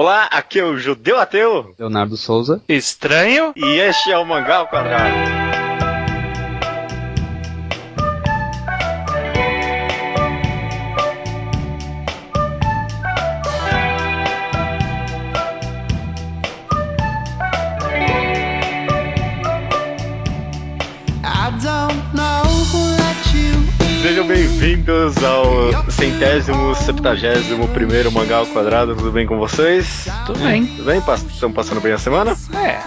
Olá, aqui é o Judeu Ateu. Leonardo Souza. Estranho. E este é o Mangá ao Quadrado. Bem-vindos ao centésimo, septagésimo primeiro Mangá ao Quadrado. Tudo bem com vocês? Tudo bem. Tudo bem? Estão passando bem a semana? É,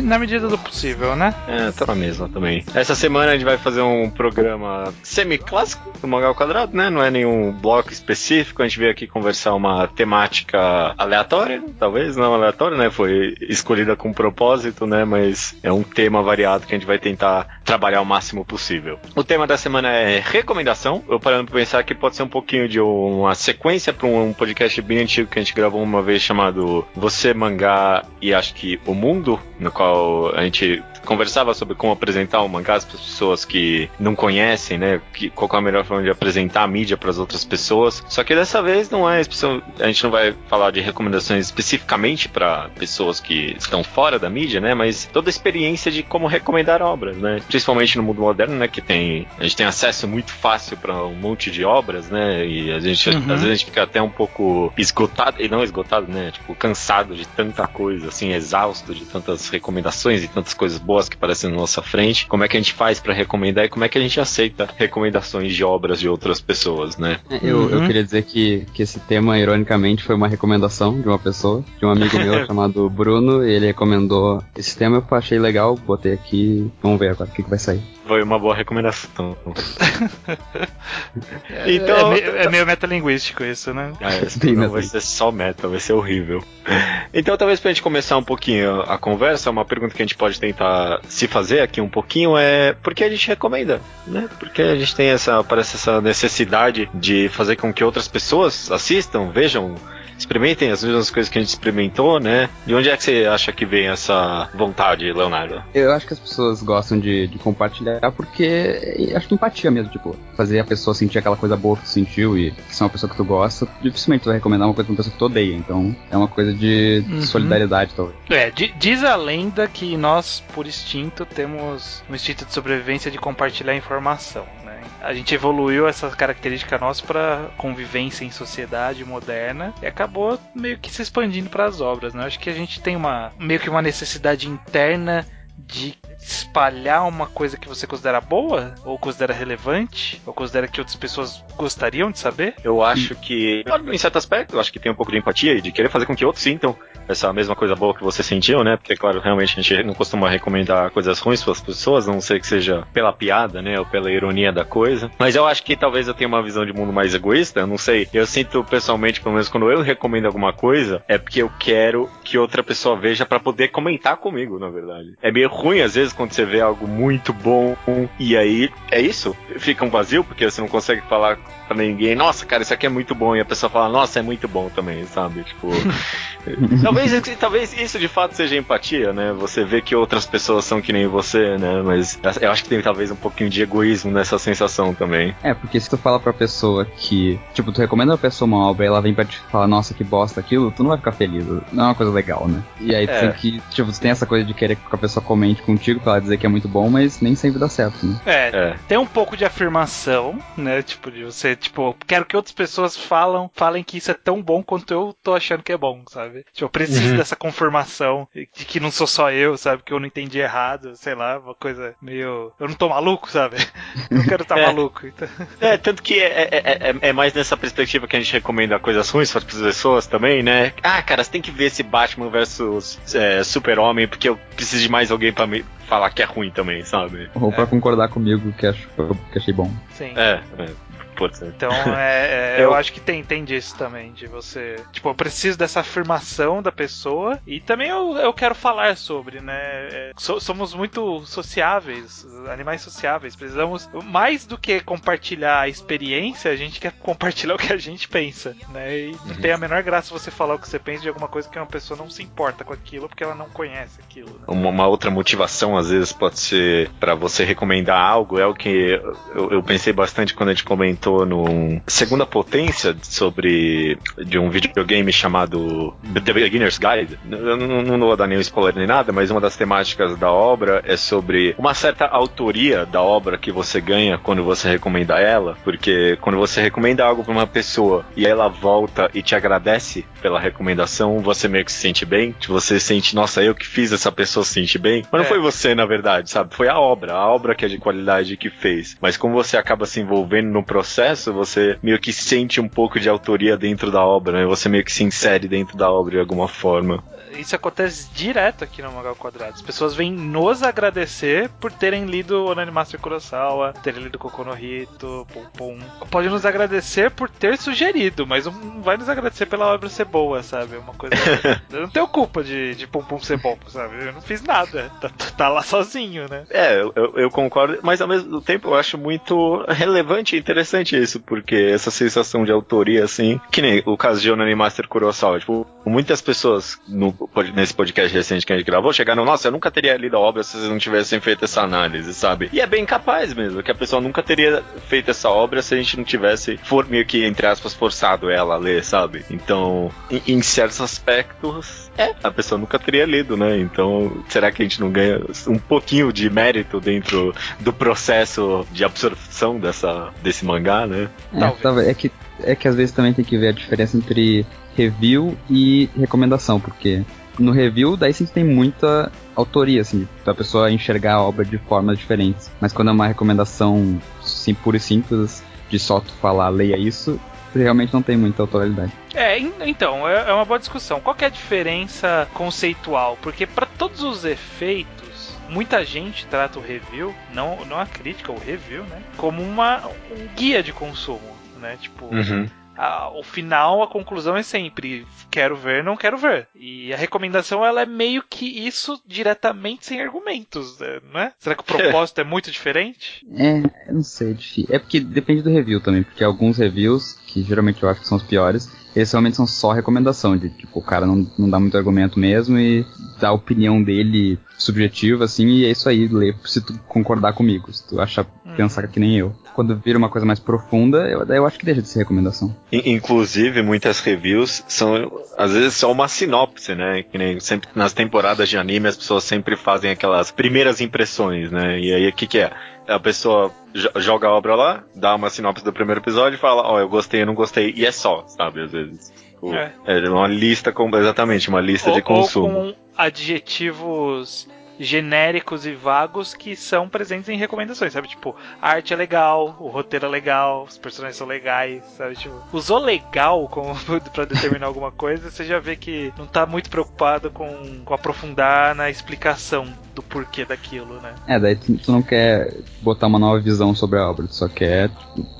na medida do possível, né? É, tá na mesma também. Essa semana a gente vai fazer um programa semi-clássico do Mangá ao Quadrado, né? Não é nenhum bloco específico. A gente veio aqui conversar uma temática aleatória, talvez não aleatória, né? Foi escolhida com propósito, né? Mas é um tema variado que a gente vai tentar trabalhar o máximo possível. O tema da semana é recomendação. Eu parando pensar que pode ser um pouquinho de uma sequência para um podcast bem antigo que a gente gravou uma vez chamado Você Mangá e acho que O Mundo, no qual a gente conversava sobre como apresentar o mangá para as pessoas que não conhecem, né? Que, qual é a melhor forma de apresentar a mídia para as outras pessoas. Só que dessa vez não é a gente não vai falar de recomendações especificamente para pessoas que estão fora da mídia, né? Mas toda a experiência de como recomendar obras, né? Principalmente no mundo moderno, né? Que tem a gente tem acesso muito fácil para um monte de obras, né? E a gente uhum. às vezes a gente fica até um pouco esgotado e não esgotado, né? Tipo cansado de tanta coisa, assim, exausto de tantas recomendações e tantas coisas boas que aparecem na nossa frente, como é que a gente faz para recomendar e como é que a gente aceita recomendações de obras de outras pessoas, né? É, eu, uhum. eu queria dizer que, que esse tema, ironicamente, foi uma recomendação de uma pessoa, de um amigo meu chamado Bruno, ele recomendou esse tema, eu achei legal, botei aqui, vamos ver agora o que, que vai sair. Foi uma boa recomendação. É, então, é, meio, é meio metalinguístico isso, né? É, não vai ser só meta, vai ser horrível. Então, talvez pra gente começar um pouquinho a conversa, uma pergunta que a gente pode tentar se fazer aqui um pouquinho é por que a gente recomenda, né? Porque a gente tem essa, parece essa necessidade de fazer com que outras pessoas assistam, vejam experimentem as mesmas coisas que a gente experimentou, né? De onde é que você acha que vem essa vontade, Leonardo? Eu acho que as pessoas gostam de, de compartilhar porque acho que empatia mesmo, tipo, fazer a pessoa sentir aquela coisa boa que tu sentiu e se é uma pessoa que tu gosta, dificilmente tu vai recomendar uma coisa pra uma pessoa que tu odeia. Então é uma coisa de uhum. solidariedade, talvez. É, diz a lenda que nós, por instinto, temos um instinto de sobrevivência de compartilhar informação, né? A gente evoluiu essa característica nossa para convivência em sociedade moderna e acabou meio que se expandindo para as obras, né? Acho que a gente tem uma meio que uma necessidade interna de espalhar uma coisa que você considera boa, ou considera relevante, ou considera que outras pessoas gostariam de saber? Eu acho que, em certo aspecto, eu acho que tem um pouco de empatia e de querer fazer com que outros sintam essa mesma coisa boa que você sentiu, né? Porque, claro, realmente a gente não costuma recomendar coisas ruins para as pessoas, não sei que seja pela piada, né? Ou pela ironia da coisa. Mas eu acho que talvez eu tenha uma visão de mundo mais egoísta, não sei. Eu sinto pessoalmente, pelo menos quando eu recomendo alguma coisa, é porque eu quero que outra pessoa veja para poder comentar comigo, na verdade. É meio ruim às vezes quando você vê algo muito bom e aí é isso, fica um vazio porque você não consegue falar pra ninguém, nossa, cara, isso aqui é muito bom e a pessoa fala, nossa, é muito bom também, sabe? Tipo, talvez, talvez isso de fato seja empatia, né? Você vê que outras pessoas são que nem você, né? Mas eu acho que tem talvez um pouquinho de egoísmo nessa sensação também. É, porque se tu fala pra pessoa que, tipo, tu recomenda a pessoa uma obra e ela vem pra te falar, nossa, que bosta aquilo, tu não vai ficar feliz. Não é uma coisa legal, né? E aí tu é. tem que, tipo, tu tem essa coisa de querer que a pessoa comente contigo pra ela dizer que é muito bom, mas nem sempre dá certo, né? É, é. tem um pouco de afirmação, né? Tipo, de você, tipo, quero que outras pessoas falam, falem que isso é tão bom quanto eu tô achando que é bom, sabe? Tipo, eu preciso uhum. dessa confirmação de que não sou só eu, sabe? Que eu não entendi errado, sei lá, uma coisa meio. Eu não tô maluco, sabe? Não quero estar tá é. maluco. Então... É, tanto que é, é, é, é, mais nessa perspectiva que a gente recomenda coisas ruins para as pessoas também, né? Ah, cara, você tem que ver esse Batman versus é, Super-Homem, porque eu preciso de mais alguém para me falar que é ruim também, sabe? Ou pra concordar comigo que, acho, que achei bom. Sim. É, é. Então, é, é, eu... eu... acho que tem, tem disso também, de você. Tipo, eu preciso dessa afirmação da pessoa e também eu, eu quero falar sobre, né? É, so, somos muito sociáveis, animais sociáveis. Precisamos, mais do que compartilhar a experiência, a gente quer compartilhar o que a gente pensa, né? E não tem a uhum. menor graça você falar o que você pensa de alguma coisa que uma pessoa não se importa com aquilo porque ela não conhece aquilo. Né? Uma, uma, outra motivação, às vezes, pode ser para você recomendar algo, é o que eu, eu pensei bastante quando a gente comentou comentou no Segunda Potência sobre de um videogame chamado The Beginner's Guide. Eu não, não vou dar nenhum spoiler nem nada, mas uma das temáticas da obra é sobre uma certa autoria da obra que você ganha quando você recomenda ela, porque quando você recomenda algo para uma pessoa e ela volta e te agradece pela recomendação, você meio que se sente bem, você sente, nossa, eu que fiz essa pessoa se sentir bem. Mas não é. foi você, na verdade, sabe? Foi a obra, a obra que é de qualidade que fez. Mas como você acaba se envolvendo no processo, você meio que sente um pouco de autoria dentro da obra, né? Você meio que se insere dentro da obra de alguma forma isso acontece direto aqui no Magal Quadrado. As pessoas vêm nos agradecer por terem lido Onani Master Kurosawa, terem lido Kokono Hito, Pum Pum. Pode nos agradecer por ter sugerido, mas não vai nos agradecer pela obra ser boa, sabe? Uma coisa. eu não tenho culpa de, de Pum Pum ser bom, sabe? Eu não fiz nada. Tá, tá lá sozinho, né? É, eu, eu, concordo, mas ao mesmo tempo eu acho muito relevante e interessante isso, porque essa sensação de autoria, assim, que nem o caso de Onani Master Kurosawa, tipo, muitas pessoas no nesse podcast recente que a gente gravou, chegaram, nossa, eu nunca teria lido a obra se vocês não tivessem feito essa análise, sabe? E é bem capaz mesmo, que a pessoa nunca teria feito essa obra se a gente não tivesse, for, meio que, entre aspas, forçado ela a ler, sabe? Então, em, em certos aspectos, é, a pessoa nunca teria lido, né? Então, será que a gente não ganha um pouquinho de mérito dentro do processo de absorção dessa, desse mangá, né? É, é que é que às vezes também tem que ver a diferença entre review e recomendação, porque no review, daí sim tem muita autoria, assim, pra pessoa enxergar a obra de formas diferentes. Mas quando é uma recomendação sim, pura e simples, de só tu falar, leia isso, realmente não tem muita autoridade. É, então, é, é uma boa discussão. Qual é a diferença conceitual? Porque para todos os efeitos, muita gente trata o review, não, não a crítica, o review, né? Como uma, um guia de consumo, né? Tipo, uhum a, o final, a conclusão é sempre quero ver, não quero ver. E a recomendação ela é meio que isso diretamente sem argumentos, né? Será que o propósito é muito diferente? É, não sei, é, é porque depende do review também, porque alguns reviews, que geralmente eu acho que são os piores, eles realmente são só recomendação, de tipo, o cara não, não dá muito argumento mesmo e dá a opinião dele subjetiva, assim, e é isso aí, lê se tu concordar comigo, se tu achar, hum. pensar que nem eu. Quando vira uma coisa mais profunda, eu, eu acho que deixa de ser recomendação. Inclusive, muitas reviews são, às vezes, só uma sinopse, né? Que nem sempre nas temporadas de anime as pessoas sempre fazem aquelas primeiras impressões, né? E aí o que, que é? a pessoa joga a obra lá, dá uma sinopse do primeiro episódio e fala, ó, oh, eu gostei, eu não gostei, e é só, sabe, às vezes. Tipo, é. é. uma lista com exatamente uma lista ou, de consumo. Ou com adjetivos genéricos e vagos que são presentes em recomendações, sabe? Tipo, a arte é legal, o roteiro é legal, os personagens são legais, sabe? Tipo, usou legal como para determinar alguma coisa, você já vê que não tá muito preocupado com, com aprofundar na explicação do porquê daquilo, né? É, daí tu, tu, não quer botar uma nova visão sobre a obra, tu só quer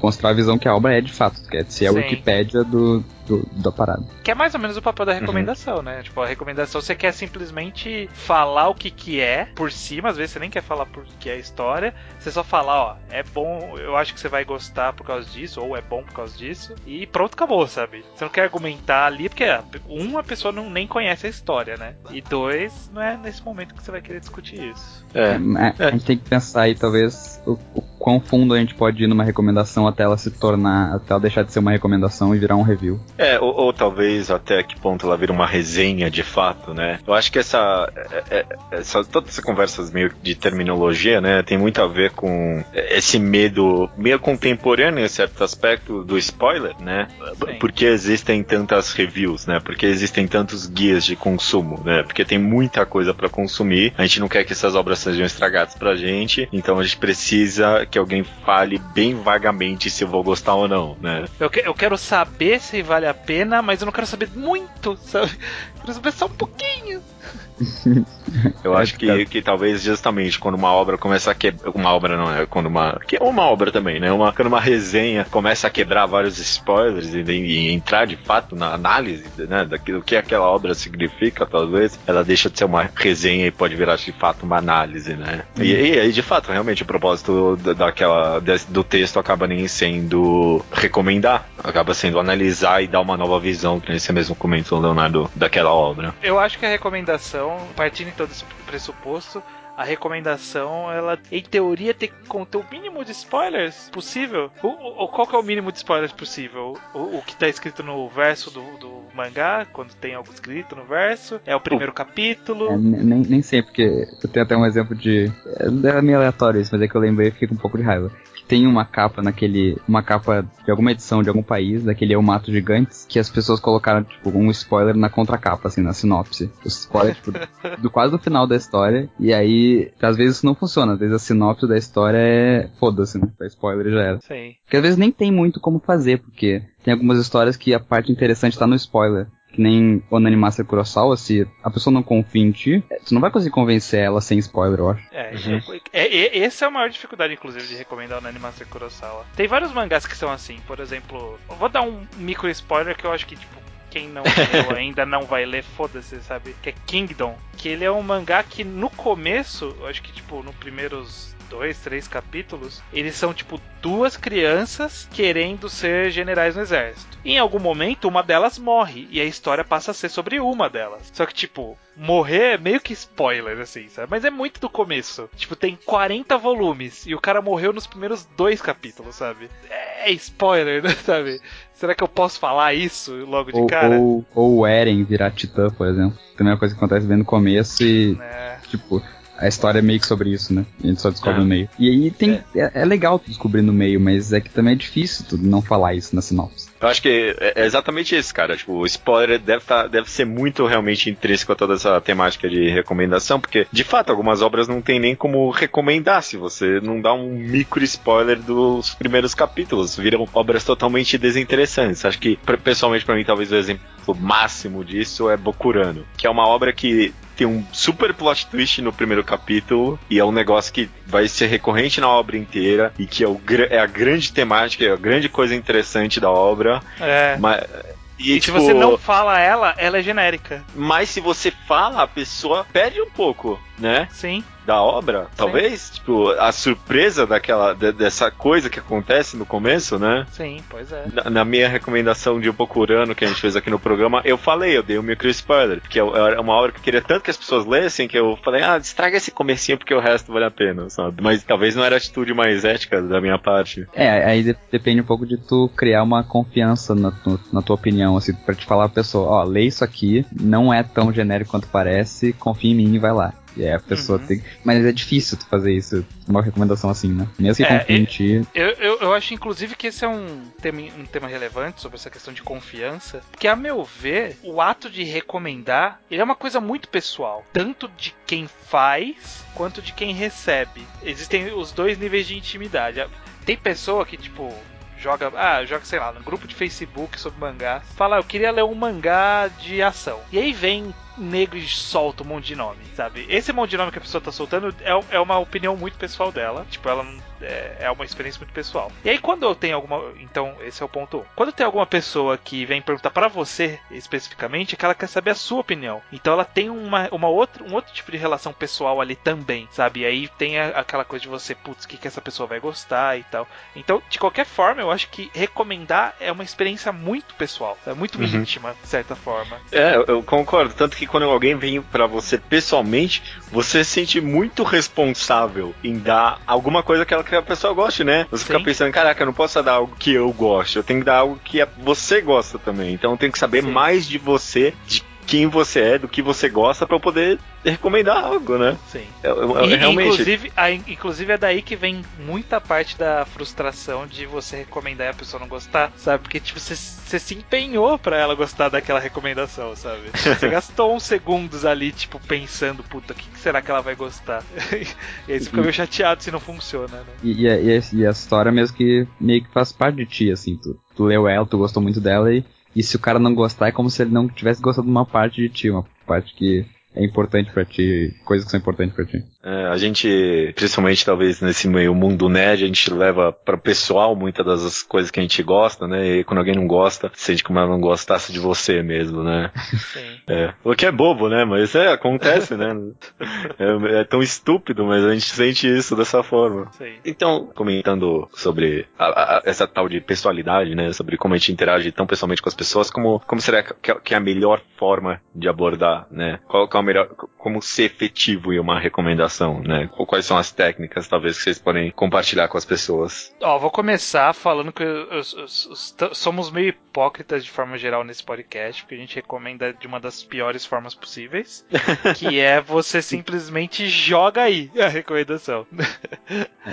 mostrar a visão que a obra é de fato, tu quer ser a Wikipédia do, do, da parada. Que é mais ou menos o papel da uhum. recomendação, uhum. né? Tipo, a recomendação você quer simplesmente falar o que que é por cima, às vezes você nem quer falar por que é a história, você só falar, ó, é bom, eu acho que você vai gostar por causa disso, ou é bom por causa disso, e pronto, acabou, sabe? Você não quer argumentar ali, porque, um, a pessoa não, nem conhece a história, né? E dois, não é nesse momento que você vai querer discutir isso. É. é. A gente tem que pensar aí, talvez, o, o quão fundo a gente pode ir numa recomendação até ela se tornar, até ela deixar de ser uma recomendação e virar um review. É, ou, ou talvez até que ponto ela vira uma resenha de fato, né? Eu acho que essa, é, é, essa todas essas conversas meio de terminologia, né, tem muito a ver com esse medo meio contemporâneo em certo aspecto do spoiler, né? Sim. Porque existem tantas reviews, né? Porque existem tantos guias de consumo, né? Porque tem muita coisa para consumir. A gente não quer que essas obras sejam estragadas pra gente, então a gente precisa que alguém fale bem vagamente se eu vou gostar ou não, né? Eu, que, eu quero saber se vale a pena, mas eu não quero saber muito, sabe? Eu quero saber só um pouquinho. Eu acho que, que talvez justamente quando uma obra começa a quebrar. Uma obra não é, quando uma. Que é uma obra também, né? Uma, quando uma resenha começa a quebrar vários spoilers e, e entrar de fato na análise né, daquilo que aquela obra significa, talvez, ela deixa de ser uma resenha e pode virar de fato uma análise, né? Uhum. E, e aí, de fato, realmente o propósito daquela, do texto acaba nem sendo recomendar, acaba sendo analisar e dar uma nova visão, que nesse mesmo comentou Leonardo, daquela obra. Eu acho que a recomendação, partindo em todo esse pressuposto, a recomendação, ela em teoria tem que conter o mínimo de spoilers possível. O, o, qual que é o mínimo de spoilers possível? O, o que tá escrito no verso do, do, mangá, quando tem algo escrito no verso? É o primeiro capítulo? É, nem, nem sei, porque eu tenho até um exemplo de. É meio aleatório isso, mas é que eu lembrei e fiquei com um pouco de raiva tem uma capa naquele. Uma capa de alguma edição de algum país, daquele Eu Mato Gigantes, que as pessoas colocaram, tipo, um spoiler na contracapa, assim, na sinopse. O spoiler, tipo, do quase do final da história. E aí, às vezes isso não funciona. Às vezes a sinopse da história é. Foda-se, né? É spoiler já era. Sim. Porque às vezes nem tem muito como fazer, porque tem algumas histórias que a parte interessante tá no spoiler que nem Onanimasa Kurosawa, se a pessoa não confia em ti, você não vai conseguir convencer ela sem spoiler, eu acho. É, uhum. é, é, essa é a maior dificuldade, inclusive, de recomendar Onanimasa Kurosawa. Tem vários mangás que são assim, por exemplo, vou dar um micro spoiler que eu acho que, tipo, quem não leu ainda não vai ler, foda-se, sabe? Que é Kingdom. Que ele é um mangá que no começo, eu acho que, tipo, nos primeiros dois, três capítulos, eles são tipo duas crianças querendo ser generais no exército. Em algum momento, uma delas morre e a história passa a ser sobre uma delas. Só que, tipo, morrer é meio que spoiler, assim, sabe? Mas é muito do começo. Tipo, tem 40 volumes e o cara morreu nos primeiros dois capítulos, sabe? É spoiler, né, sabe? Será que eu posso falar isso logo de ou, cara? Ou, ou o Eren virar titã, por exemplo. Também é uma coisa que acontece bem no começo e. É. Tipo, a história é meio que sobre isso, né? A gente só descobre ah. no meio. E aí tem. É. é, é legal tu descobrir no meio, mas é que também é difícil tu não falar isso na sinopse. Eu acho que é, é exatamente isso, cara. Tipo, o spoiler deve, tá, deve ser muito realmente intrínseco a toda essa temática de recomendação, porque, de fato, algumas obras não tem nem como recomendar se você não dá um micro spoiler dos primeiros capítulos. Viram obras totalmente desinteressantes. Acho que, pessoalmente, para mim, talvez o exemplo máximo disso é Bokurano, que é uma obra que tem um super plot twist no primeiro capítulo e é um negócio que vai ser recorrente na obra inteira e que é, o, é a grande temática, é a grande coisa interessante da obra. É. Mas, e, e tipo, se você não fala ela, ela é genérica. Mas se você fala, a pessoa perde um pouco, né? Sim da obra, Sim. talvez, tipo, a surpresa daquela de, dessa coisa que acontece no começo, né? Sim, pois é. Na, na minha recomendação de um Bokurano que a gente fez aqui no programa, eu falei, eu dei um micro spoiler, porque é, é uma obra que eu queria tanto que as pessoas lessem que eu falei, ah, estraga esse comecinho porque o resto vale a pena, sabe? Mas talvez não era a atitude mais ética da minha parte. É, aí de, depende um pouco de tu criar uma confiança na, no, na tua opinião, assim, pra te falar a pessoa, ó, lê isso aqui, não é tão genérico quanto parece, confia em mim e vai lá. E aí a pessoa uhum. tem. Mas é difícil tu fazer isso, uma recomendação assim, né? Mesmo que é, confie em ti. Eu, eu, eu, acho, inclusive, que esse é um tema, um tema relevante sobre essa questão de confiança. Porque, a meu ver, o ato de recomendar ele é uma coisa muito pessoal. Tanto de quem faz quanto de quem recebe. Existem os dois níveis de intimidade. Tem pessoa que, tipo, joga, ah, joga, sei lá, no grupo de Facebook sobre mangá, fala, eu queria ler um mangá de ação. E aí vem negro e solta um monte de nome, sabe? Esse monte de nome que a pessoa tá soltando é, é uma opinião muito pessoal dela. Tipo, ela é, é uma experiência muito pessoal. E aí, quando eu tenho alguma. Então, esse é o ponto 1. Um. Quando tem alguma pessoa que vem perguntar para você especificamente, é que ela quer saber a sua opinião. Então, ela tem uma, uma outra, um outro tipo de relação pessoal ali também, sabe? E aí tem a, aquela coisa de você, putz, o que, que essa pessoa vai gostar e tal. Então, de qualquer forma, eu acho que recomendar é uma experiência muito pessoal, é muito uhum. íntima, de certa forma. É, eu concordo. Tanto que quando alguém vem para você pessoalmente, você se sente muito responsável em dar alguma coisa que, ela, que a pessoa goste, né? Você Sim. fica pensando, caraca, eu não posso dar algo que eu gosto, eu tenho que dar algo que você gosta também. Então eu tenho que saber Sim. mais de você, de quem você é, do que você gosta, para eu poder recomendar algo, né? Sim. Eu, eu, eu, e, realmente... inclusive, a, inclusive é daí que vem muita parte da frustração de você recomendar e a pessoa não gostar, sabe? Porque tipo, você, você se empenhou para ela gostar daquela recomendação, sabe? Você gastou uns segundos ali, tipo, pensando, puta, o que, que, será que ela vai gostar? e aí você fica meio chateado se não funciona, né? E, e, a, e a história mesmo que meio que faz parte de ti, assim, tu, tu leu ela, tu gostou muito dela e e se o cara não gostar, é como se ele não tivesse gostado de uma parte de ti, uma parte que é importante para ti, coisas que são importantes para ti. É, a gente, principalmente talvez nesse meio mundo nerd, a gente leva para pessoal muitas das coisas que a gente gosta, né? E quando alguém não gosta, sente como ela não gostasse de você mesmo, né? Sim. É, o que é bobo, né? Mas é, acontece, né? É, é, tão estúpido, mas a gente sente isso dessa forma. Sim. Então, comentando sobre a, a, essa tal de pessoalidade, né? Sobre como a gente interage tão pessoalmente com as pessoas, como, como será que, que é a melhor forma de abordar, né? Qual, qual é a melhor, como ser efetivo em uma recomendação né? Ou quais são as técnicas, talvez, que vocês podem compartilhar com as pessoas? Ó, vou começar falando que os, os, os, somos meio hipócritas de forma geral nesse podcast, porque a gente recomenda de uma das piores formas possíveis, que é você simplesmente joga aí a recomendação.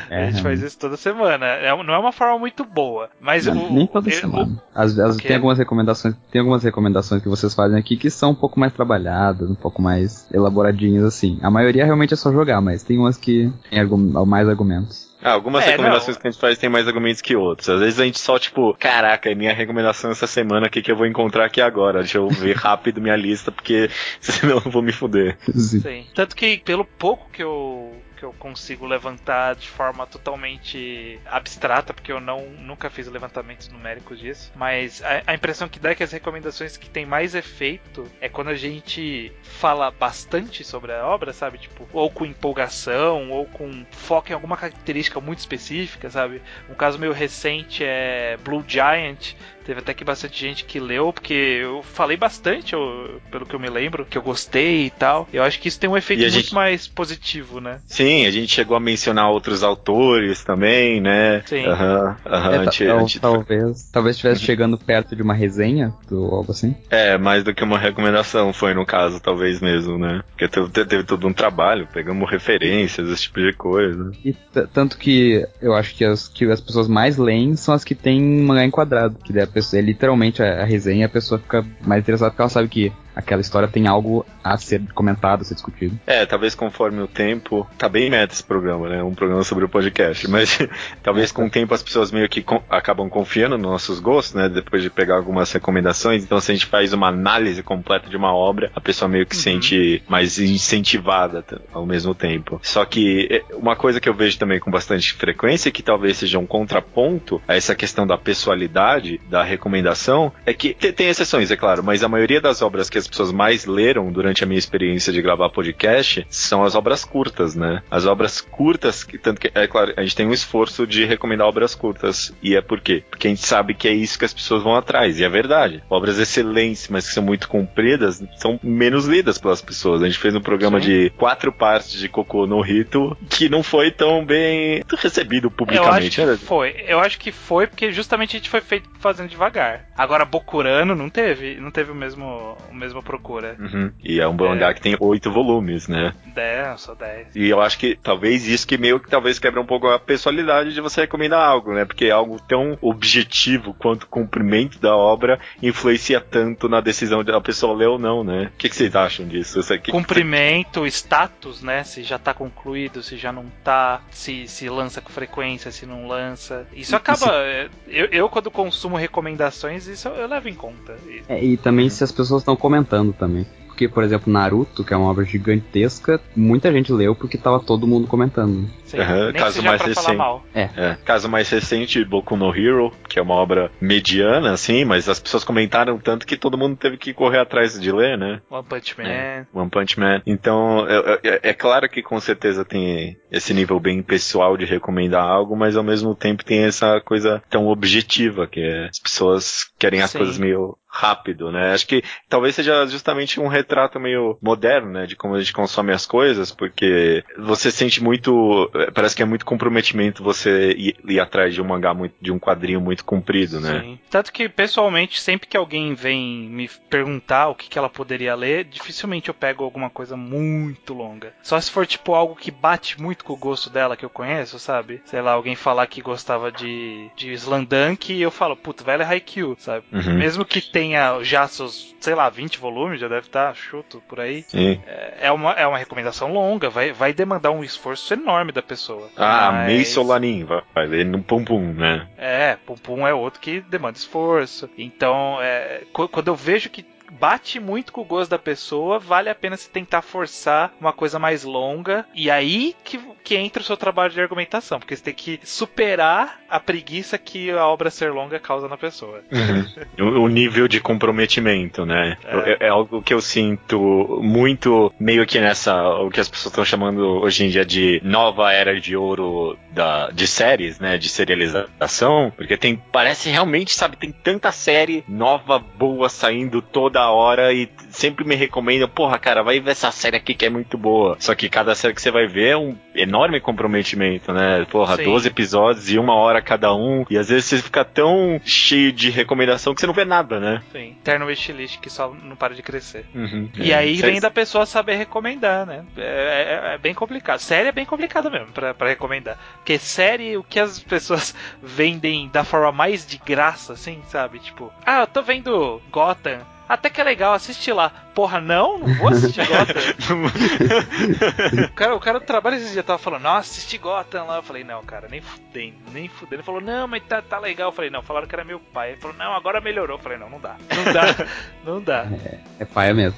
É, a gente faz isso toda semana. É, não é uma forma muito boa, mas não, o, nem toda semana. Às vezes tem algumas recomendações, tem algumas recomendações que vocês fazem aqui que são um pouco mais trabalhadas, um pouco mais elaboradinhas assim. A maioria realmente é só jogar, mas tem umas que tem mais argumentos. Ah, algumas é, recomendações não. que a gente faz tem mais argumentos que outros. Às vezes a gente só, tipo, caraca, é minha recomendação essa semana, o que, que eu vou encontrar aqui agora? Deixa eu ver rápido minha lista, porque senão eu vou me fuder. Sim. Sim. Tanto que, pelo pouco que eu que eu consigo levantar de forma totalmente abstrata, porque eu não nunca fiz levantamentos numéricos disso. Mas a, a, impressão que dá é que as recomendações que tem mais efeito é quando a gente fala bastante sobre a obra, sabe? Tipo, ou com empolgação, ou com foco em alguma característica muito específica, sabe? Um caso meio recente é Blue Giant, Teve até que bastante gente que leu, porque eu falei bastante, eu, pelo que eu me lembro, que eu gostei e tal. Eu acho que isso tem um efeito muito gente... mais positivo, né? Sim, a gente chegou a mencionar outros autores também, né? Sim. Aham, aham. É, talvez, talvez estivesse chegando perto de uma resenha do algo assim. É, mais do que uma recomendação foi no caso, talvez mesmo, né? Porque teve, teve todo um trabalho, pegamos referências, esse tipo de coisa. E tanto que eu acho que as, que as pessoas mais leem são as que têm mangá enquadrado, que daí é literalmente a, a resenha, a pessoa fica mais interessada porque ela sabe que aquela história tem algo a ser comentado, a ser discutido. É, talvez conforme o tempo. Tá bem meta esse programa, né? Um programa sobre o podcast. Mas talvez com o tempo as pessoas meio que com, acabam confiando nos nossos gostos, né? Depois de pegar algumas recomendações. Então, se a gente faz uma análise completa de uma obra, a pessoa meio que uhum. sente mais incentivada ao mesmo tempo. Só que é, uma coisa que eu vejo também com bastante frequência, que talvez seja um contraponto a essa questão da pessoalidade da recomendação, é que tem exceções, é claro, mas a maioria das obras que as as pessoas mais leram durante a minha experiência de gravar podcast são as obras curtas, né? As obras curtas, que, tanto que, é claro, a gente tem um esforço de recomendar obras curtas. E é por quê? Porque a gente sabe que é isso que as pessoas vão atrás. E é verdade. Obras excelentes, mas que são muito compridas, são menos lidas pelas pessoas. A gente fez um programa Sim. de quatro partes de Cocô no Rito que não foi tão bem recebido publicamente. Eu acho que foi. Eu acho que foi porque justamente a gente foi feito fazendo devagar. Agora, Bokurano não teve, não teve o mesmo, o mesmo procura. Uhum. E é um mangá é. que tem oito volumes, né? Dez, só dez. E eu acho que talvez isso que meio que talvez quebra um pouco a personalidade de você recomendar algo, né? Porque é algo tão objetivo quanto o cumprimento da obra influencia tanto na decisão da pessoa ler ou não, né? O que, que vocês acham disso? Que, cumprimento, que... status, né? Se já tá concluído, se já não tá, se, se lança com frequência, se não lança. Isso acaba. Isso... É, eu, eu, quando consumo recomendações, isso eu levo em conta. É, e também se as pessoas estão comentando comentando também. Porque, por exemplo, Naruto, que é uma obra gigantesca, muita gente leu porque tava todo mundo comentando. Sim, uhum, caso mais recente. É. é. Caso mais recente, Boku no Hero, que é uma obra mediana, assim, mas as pessoas comentaram tanto que todo mundo teve que correr atrás de ler, né? One Punch Man. É. One Punch Man. Então, é, é, é, claro que com certeza tem esse nível bem pessoal de recomendar algo, mas ao mesmo tempo tem essa coisa tão objetiva, que é as pessoas querem as Sim. coisas meio rápido, né? Acho que talvez seja justamente um retrato meio moderno, né, de como a gente consome as coisas, porque você sente muito, parece que é muito comprometimento você ir, ir atrás de um mangá muito, de um quadrinho muito comprido, né? Sim. Tanto que pessoalmente, sempre que alguém vem me perguntar o que, que ela poderia ler, dificilmente eu pego alguma coisa muito longa. Só se for tipo algo que bate muito com o gosto dela que eu conheço, sabe? Sei lá, alguém falar que gostava de de Slandunk e eu falo, puta, vai ler Haikyuu, sabe? Uhum. Mesmo que tenha já seus, sei lá, 20 volumes, já deve estar chuto por aí. Sim. É, é, uma, é uma recomendação longa, vai, vai demandar um esforço enorme da pessoa. Ah, mas... Mei Solanin, vai, vai ler no Pum Pum, né? É, Pum Pum é outro que demanda esforço. Então, é, quando eu vejo que bate muito com o gosto da pessoa, vale a pena se tentar forçar uma coisa mais longa. E aí que, que entra o seu trabalho de argumentação, porque você tem que superar a preguiça que a obra ser longa causa na pessoa. Uhum. o nível de comprometimento, né? É. é. é. algo que eu sinto muito meio que nessa, o que as pessoas estão chamando hoje em dia de nova era de ouro da, de séries, né? De serialização, porque tem, parece realmente, sabe, tem tanta série nova, boa saindo toda da hora e sempre me recomendam, porra, cara, vai ver essa série aqui que é muito boa. Só que cada série que você vai ver é um enorme comprometimento, né? Porra, Sim. 12 episódios e uma hora cada um. E às vezes você fica tão cheio de recomendação que você não vê nada, né? Sim, terno wishlist que só não para de crescer. Uhum, e é. aí vem da pessoa saber recomendar, né? É, é, é, bem complicado. Série é bem complicado mesmo pra, pra recomendar. Porque série, o que as pessoas vendem da forma mais de graça, assim, sabe? Tipo, ah, eu tô vendo Gotham até que é legal, assiste lá. Porra, não, não vou assistir Gotham. o, cara, o cara do trabalho esse dia tava falando, nossa, assisti Gotham lá. Eu falei, não, cara, nem fudendo, nem fudendo. Ele falou, não, mas tá, tá legal. Eu falei, não, falaram que era meu pai. Ele falou, não, agora melhorou. Eu falei, não, não dá. Não dá, não dá. É, é paia mesmo.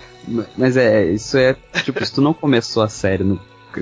Mas é, isso é, tipo, se tu não começou a série no,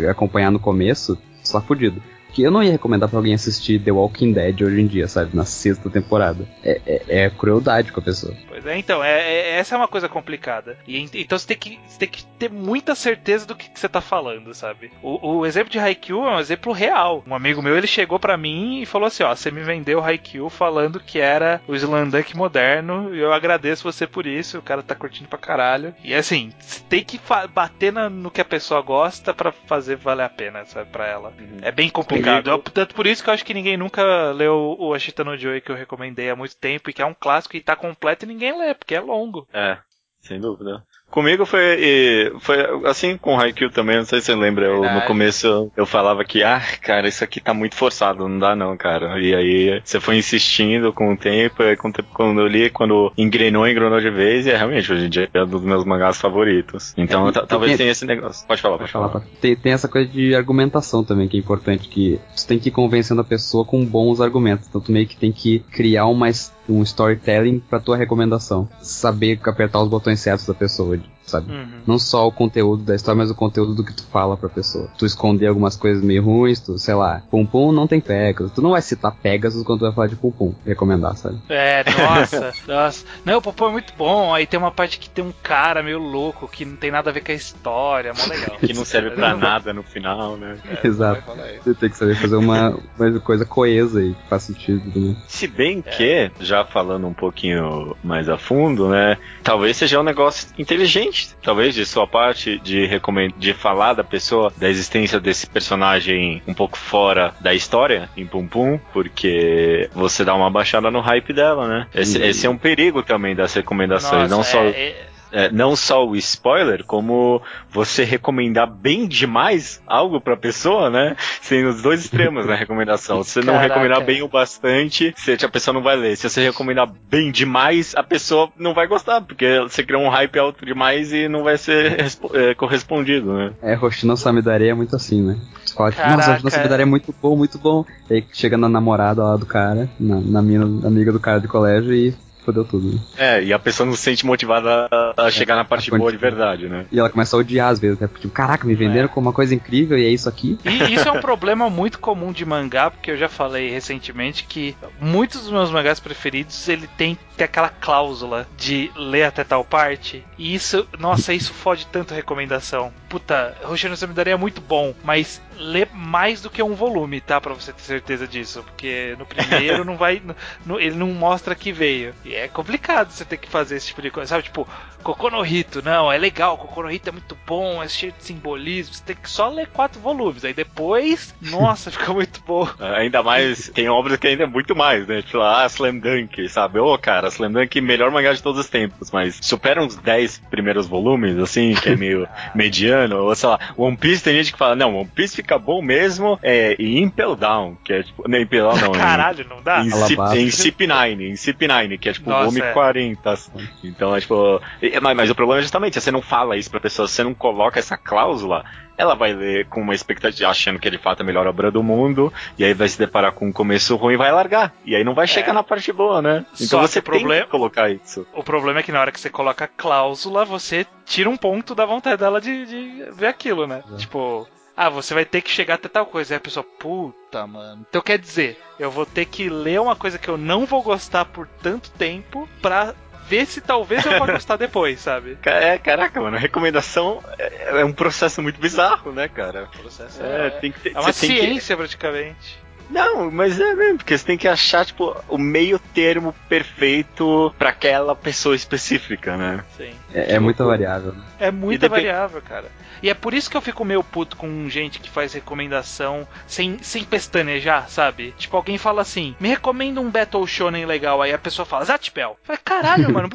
acompanhar no começo, só tá fudido que eu não ia recomendar pra alguém assistir The Walking Dead hoje em dia, sabe? Na sexta temporada. É, é, é crueldade com a pessoa. Pois é, então, é, é, essa é uma coisa complicada. E, então você tem, que, você tem que ter muita certeza do que, que você tá falando, sabe? O, o, exemplo de Haikyuu é um exemplo real. Um amigo meu, ele chegou para mim e falou assim, ó, você me vendeu Haikyuu falando que era o Slandunk moderno, e eu agradeço você por isso, o cara tá curtindo pra caralho. E assim, você tem que bater na, no que a pessoa gosta para fazer valer a pena, sabe, pra ela. Uhum. É bem complicado complicado. Eu, tanto por isso que eu acho que ninguém nunca leu o Ashita no Joy que eu recomendei há muito tempo e que é um clássico e tá completo e ninguém lê, porque é longo. É, sem dúvida. Comigo foi, foi assim com o Haikyuu também, não sei se você lembra, eu, no começo eu falava que, ah, cara, isso aqui tá muito forçado, não dá não, cara. E aí você foi insistindo com o tempo, e quando eu li, quando engrenou, engrenou de vez, e é, realmente, hoje em dia é um dos meus mangás favoritos. Então é, talvez tem, tenha esse negócio. Pode falar, pode, pode falar. falar. Tem, tem essa coisa de argumentação também que é importante, que você tem que ir convencendo a pessoa com bons argumentos. Então tu meio que tem que criar uma, um storytelling pra tua recomendação. Saber apertar os botões certos da pessoa would sabe? Uhum. Não só o conteúdo da história, mas o conteúdo do que tu fala pra pessoa. Tu esconder algumas coisas meio ruins, tu, sei lá, Pum Pum não tem Pegasus. Tu não vai citar Pegasus quando tu vai falar de Pum Pum, recomendar, sabe? É, nossa, nossa. Não, o Pum Pum é muito bom. Aí tem uma parte que tem um cara meio louco, que não tem nada a ver com a história, mó legal. que não serve pra nada no final, né? É, Exato. Você tem que saber fazer uma, uma coisa coesa aí, que faz sentido, né? Se bem é. que, já falando um pouquinho mais a fundo, né? Talvez seja um negócio inteligente talvez, de sua parte, de, recomend... de falar da pessoa, da existência desse personagem um pouco fora da história, em Pum Pum, porque você dá uma baixada no hype dela, né? Esse, esse é um perigo também das recomendações, Nossa, não só. É, é não só o spoiler, como você recomendar bem demais algo pra pessoa, né? Sendo os dois extremos na recomendação. Se você não Caraca. recomendar bem o bastante, a pessoa não vai ler. Se você recomendar bem demais, a pessoa não vai gostar, porque você criou um hype alto demais e não vai ser é, correspondido, né? É, Roshino Samidare é muito assim, né? Fala, Nossa, Roshino Samidare é muito bom, muito bom. E aí chega na namorada lá do cara, na, na mina, amiga do cara de colégio e fodeu tudo. Né? É, e a pessoa não se sente motivada a, chegar é, na parte boa de verdade, né? E ela começa a odiar às vezes, né? Tipo, caraca, me venderam é. como uma coisa incrível e é isso aqui. E isso é um problema muito comum de mangá, porque eu já falei recentemente que muitos dos meus mangás preferidos, ele tem, tem aquela cláusula de ler até tal parte. E isso, nossa, isso fode tanto a recomendação. Puta, Roshino Samidaria é muito bom, mas lê mais do que um volume, tá? Pra você ter certeza disso. Porque no primeiro não vai. No, ele não mostra que veio. E é complicado você ter que fazer esse tipo de coisa. Sabe, tipo, Kokonohito, não, é legal, Kokonohito é muito bom, é cheio de simbolismo. Você tem que só ler quatro volumes. Aí depois, nossa, fica muito bom. É, ainda mais, tem obras que ainda é muito mais, né? Tipo, ah, Slam Dunk, sabe? Ô, oh, cara, Slam Dunk, melhor mangá de todos os tempos, mas supera uns 10 primeiros volumes, assim, que é meio mediano. Ou sei lá, One Piece tem gente que fala, não, One Piece fica bom mesmo é, em Impel Down, que é tipo. Não, Impel Down não. Caralho, não dá? Em, em CP9, em CP9, que é tipo Nossa, volume é. 40. Assim. Então é tipo. Mas, mas o problema é justamente, você não fala isso pra pessoa, você não coloca essa cláusula, ela vai ler com uma expectativa, achando que ele fato é a melhor obra do mundo, e aí vai se deparar com um começo ruim e vai largar. E aí não vai é. chegar na parte boa, né? Então Só você tem problema, que colocar isso. O problema é que na hora que você coloca a cláusula, você tira um ponto da vontade dela de, de ver aquilo, né? É. Tipo, ah, você vai ter que chegar até tal coisa. Aí a pessoa, puta, mano. Então quer dizer, eu vou ter que ler uma coisa que eu não vou gostar por tanto tempo pra ver se talvez eu vá gostar depois, sabe? É, caraca, mano, recomendação é, é um processo muito bizarro, né, cara? processo é, é, tem que ter, é uma ciência que... praticamente. Não, mas é mesmo, porque você tem que achar, tipo, o meio termo perfeito para aquela pessoa específica, né? Sim. É, é muita variável. Né? É muita variável, cara. E é por isso que eu fico meio puto com gente que faz recomendação sem, sem pestanejar, sabe? Tipo, alguém fala assim, me recomenda um Battle Shonen legal, aí a pessoa fala, Zatpel. Fala, caralho, mano,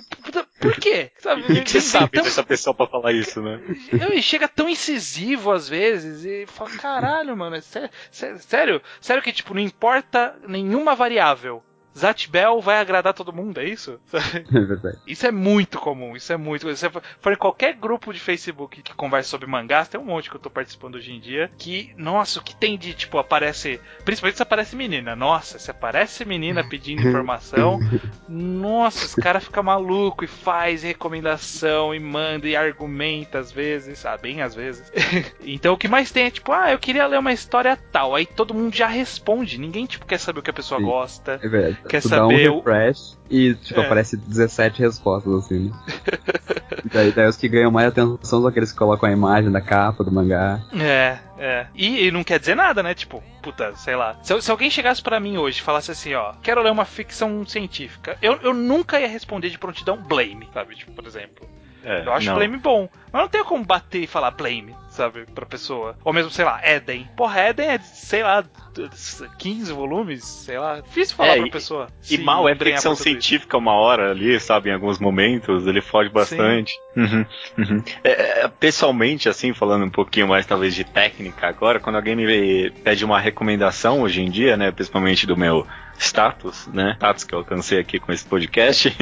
por quê? Sabe? E que você sabe tão... dessa pessoa pra falar isso, né? E chega tão incisivo às vezes e fala, caralho, mano, é sério, sério, sério que, tipo, não importa nenhuma variável Zat Bell vai agradar todo mundo, é isso? É verdade. Isso é muito comum, isso é muito. Se for em qualquer grupo de Facebook que conversa sobre mangás, tem um monte que eu tô participando hoje em dia, que, nossa, o que tem de, tipo, aparece. Principalmente se aparece menina. Nossa, se aparece menina pedindo informação, nossa, os caras ficam maluco e faz recomendação e manda e argumenta às vezes, ah, bem às vezes. então o que mais tem é tipo, ah, eu queria ler uma história tal. Aí todo mundo já responde. Ninguém, tipo, quer saber o que a pessoa Sim, gosta. É verdade quer tu saber. Dá um refresh e, tipo, é. aparece 17 respostas assim. Né? daí, daí os que ganham mais atenção são aqueles que colocam a imagem da capa do mangá. É, é. E, e não quer dizer nada, né? Tipo, puta, sei lá. Se, se alguém chegasse para mim hoje e falasse assim, ó, quero ler uma ficção científica, eu, eu nunca ia responder de prontidão blame, sabe? Tipo, por exemplo. É, eu acho não. Blame bom. Mas não tem como bater e falar Blame, sabe, pra pessoa. Ou mesmo, sei lá, Eden. Porra, Eden é, sei lá, 15 volumes, sei lá. Difícil falar é, pra pessoa. E mal é ficção científica uma hora ali, sabe, em alguns momentos, ele foge bastante. Uhum, uhum. É, é, pessoalmente, assim, falando um pouquinho mais talvez de técnica agora, quando alguém me pede uma recomendação hoje em dia, né, principalmente do meu status, né? Status que eu alcancei aqui com esse podcast.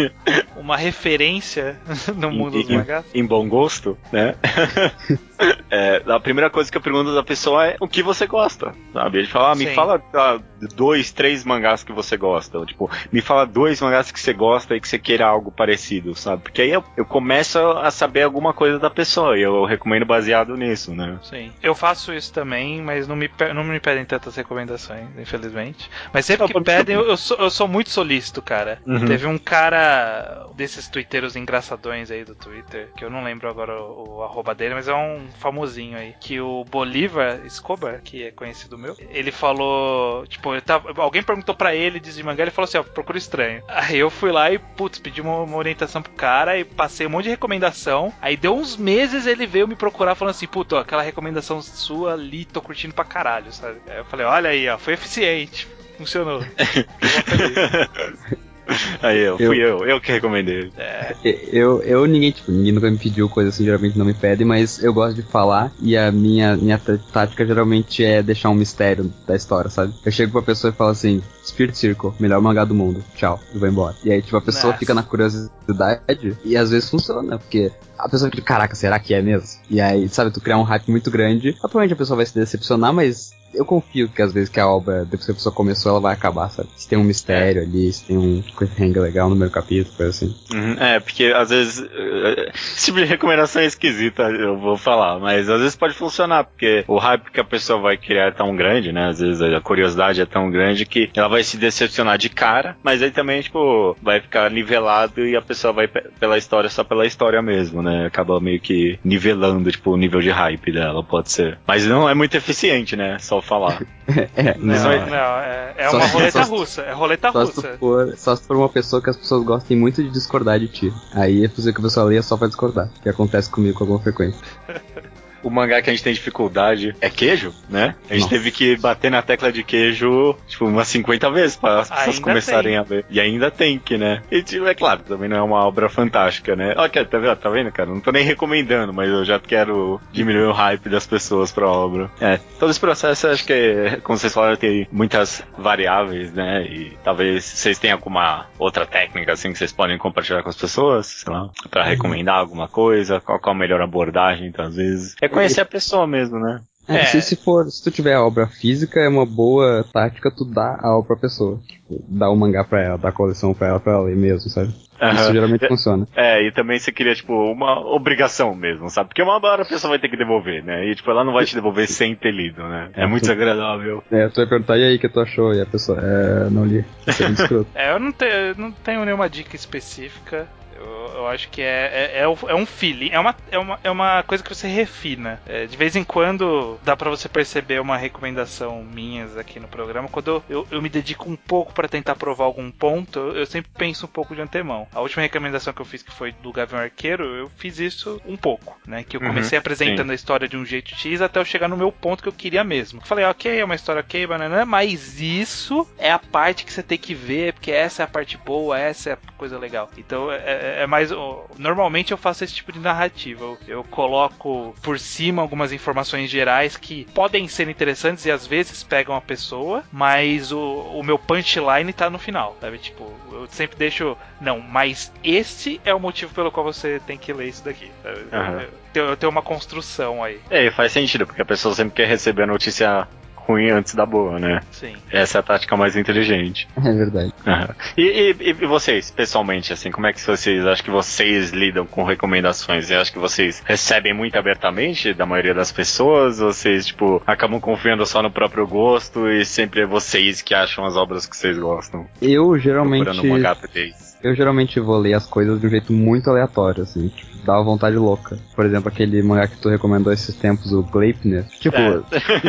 Uma referência no mundo em, dos mangás. Em, em bom gosto, né? é, a primeira coisa que eu pergunto da pessoa é o que você gosta, sabe? Ele fala, ah, me Sim. fala ah, dois, três mangás que você gosta. tipo, me fala dois mangás que você gosta e que você queira algo parecido, sabe? Porque aí eu, eu começo a saber alguma coisa da pessoa e eu recomendo baseado nisso, né? Sim. Eu faço isso também, mas não me, não me pedem tantas recomendações, infelizmente. Mas sempre que pedem, eu, eu, sou, eu sou muito solícito, cara. Uhum. Teve um cara desses twitteiros engraçadões aí do Twitter, que eu não lembro agora o, o arroba dele, mas é um famosinho aí, que o Bolívar Escobar, que é conhecido meu, ele falou, tipo, tava, alguém perguntou para ele de mangá, ele falou assim, ó, procura estranho. Aí eu fui lá e, putz, pedi uma, uma, orientação pro cara e passei um monte de recomendação. Aí deu uns meses ele veio me procurar falando assim, puto, aquela recomendação sua ali, tô curtindo pra caralho, sabe? Aí eu falei, olha aí, ó, foi eficiente. Funcionou. Aí eu, fui eu, eu, eu que recomendei. É. Eu, eu, ninguém, tipo, ninguém nunca me pediu coisa assim, geralmente não me pedem, mas eu gosto de falar e a minha, minha tática geralmente é deixar um mistério da história, sabe? Eu chego pra pessoa e falo assim, Spirit Circle, melhor mangá do mundo, tchau, e vou embora. E aí, tipo, a pessoa Nossa. fica na curiosidade e às vezes funciona, porque a pessoa fica, caraca, será que é mesmo? E aí, sabe, tu criar um hype muito grande, provavelmente a pessoa vai se decepcionar, mas eu confio que às vezes que a obra, depois que a pessoa começou, ela vai acabar, sabe? Se tem um mistério ali, se tem um cliffhanger legal no meu capítulo, coisa assim. Uhum, é, porque às vezes eh, esse tipo de recomendação é esquisita, eu vou falar, mas às vezes pode funcionar, porque o hype que a pessoa vai criar é tão grande, né? Às vezes a curiosidade é tão grande que ela vai se decepcionar de cara, mas aí também, tipo, vai ficar nivelado e a pessoa vai pela história só pela história mesmo, né? Acaba meio que nivelando, tipo, o nível de hype dela, pode ser. Mas não é muito eficiente, né? Só falar. é, não, não, é, é uma roleta russa. É roleta só russa. Se for, só se for uma pessoa que as pessoas gostem muito de discordar de ti. Aí é possível que a pessoa leia só pra discordar. Que acontece comigo com alguma frequência. o mangá que a gente tem dificuldade é queijo, né? A gente Nossa. teve que bater na tecla de queijo, tipo, umas 50 vezes para as pessoas ainda começarem tem. a ler. E ainda tem que, né? E, tipo, é claro, também não é uma obra fantástica, né? Ok, tá vendo, tá vendo, cara? Não tô nem recomendando, mas eu já quero diminuir o hype das pessoas pra obra. É, todo esse processo, acho que, como vocês falaram, tem muitas variáveis, né? E talvez vocês tenham alguma outra técnica, assim, que vocês podem compartilhar com as pessoas, sei lá, pra recomendar alguma coisa, qual, qual a melhor abordagem, então, às vezes. É conhecer a pessoa mesmo, né? É, é. Se, se, for, se tu tiver a obra física, é uma boa tática tu dar a obra pra pessoa. Tipo, dar o mangá pra ela, dar a coleção pra ela, pra ela ler mesmo, sabe? Uhum. Isso geralmente é, funciona. É, e também você queria, tipo, uma obrigação mesmo, sabe? Porque uma hora a pessoa vai ter que devolver, né? E, tipo, ela não vai te devolver sem ter lido, né? É, é muito tu... desagradável. É, tu vai perguntar, e aí, o que tu achou? E a pessoa, é, não li. é, eu não, te, não tenho nenhuma dica específica. Eu, Eu acho que é, é, é, é um feeling, é uma, é, uma, é uma coisa que você refina. É, de vez em quando dá para você perceber uma recomendação minhas aqui no programa. Quando eu, eu, eu me dedico um pouco para tentar provar algum ponto, eu, eu, sempre penso um pouco de antemão. A última recomendação que eu fiz, que foi do Gavião Arqueiro, eu fiz isso um pouco, né? Que eu comecei uhum, apresentando sim. a história de um jeito X até eu chegar no meu ponto que eu queria mesmo. Falei, ok, é uma história ok, banana, mas isso é a parte que você tem que ver, porque essa é a parte boa, essa é a coisa legal. Então é, é, é mais. Normalmente eu faço esse tipo de narrativa. Eu, eu coloco por cima algumas informações gerais que podem ser interessantes e às vezes pegam a pessoa, mas o, o meu punchline tá no final, sabe? Tipo, eu sempre deixo. Não, mas esse é o motivo pelo qual você tem que ler isso daqui. Uhum. Eu, eu tenho uma construção aí. É, faz sentido, porque a pessoa sempre quer receber a notícia ruim antes da boa, né? Sim. Essa é a tática mais inteligente. É verdade. Uhum. E, e, e, vocês, pessoalmente, assim, como é que vocês acho que vocês lidam com recomendações? Eu acho que vocês recebem muito abertamente da maioria das pessoas, vocês, tipo, acabam confiando só no próprio gosto e sempre é vocês que acham as obras que vocês gostam. Eu geralmente. Eu geralmente vou ler as coisas de um jeito muito aleatório, assim. Tipo, dá uma vontade louca. Por exemplo, aquele mangá que tu recomendou esses tempos, o Gleipnir. Tipo, é.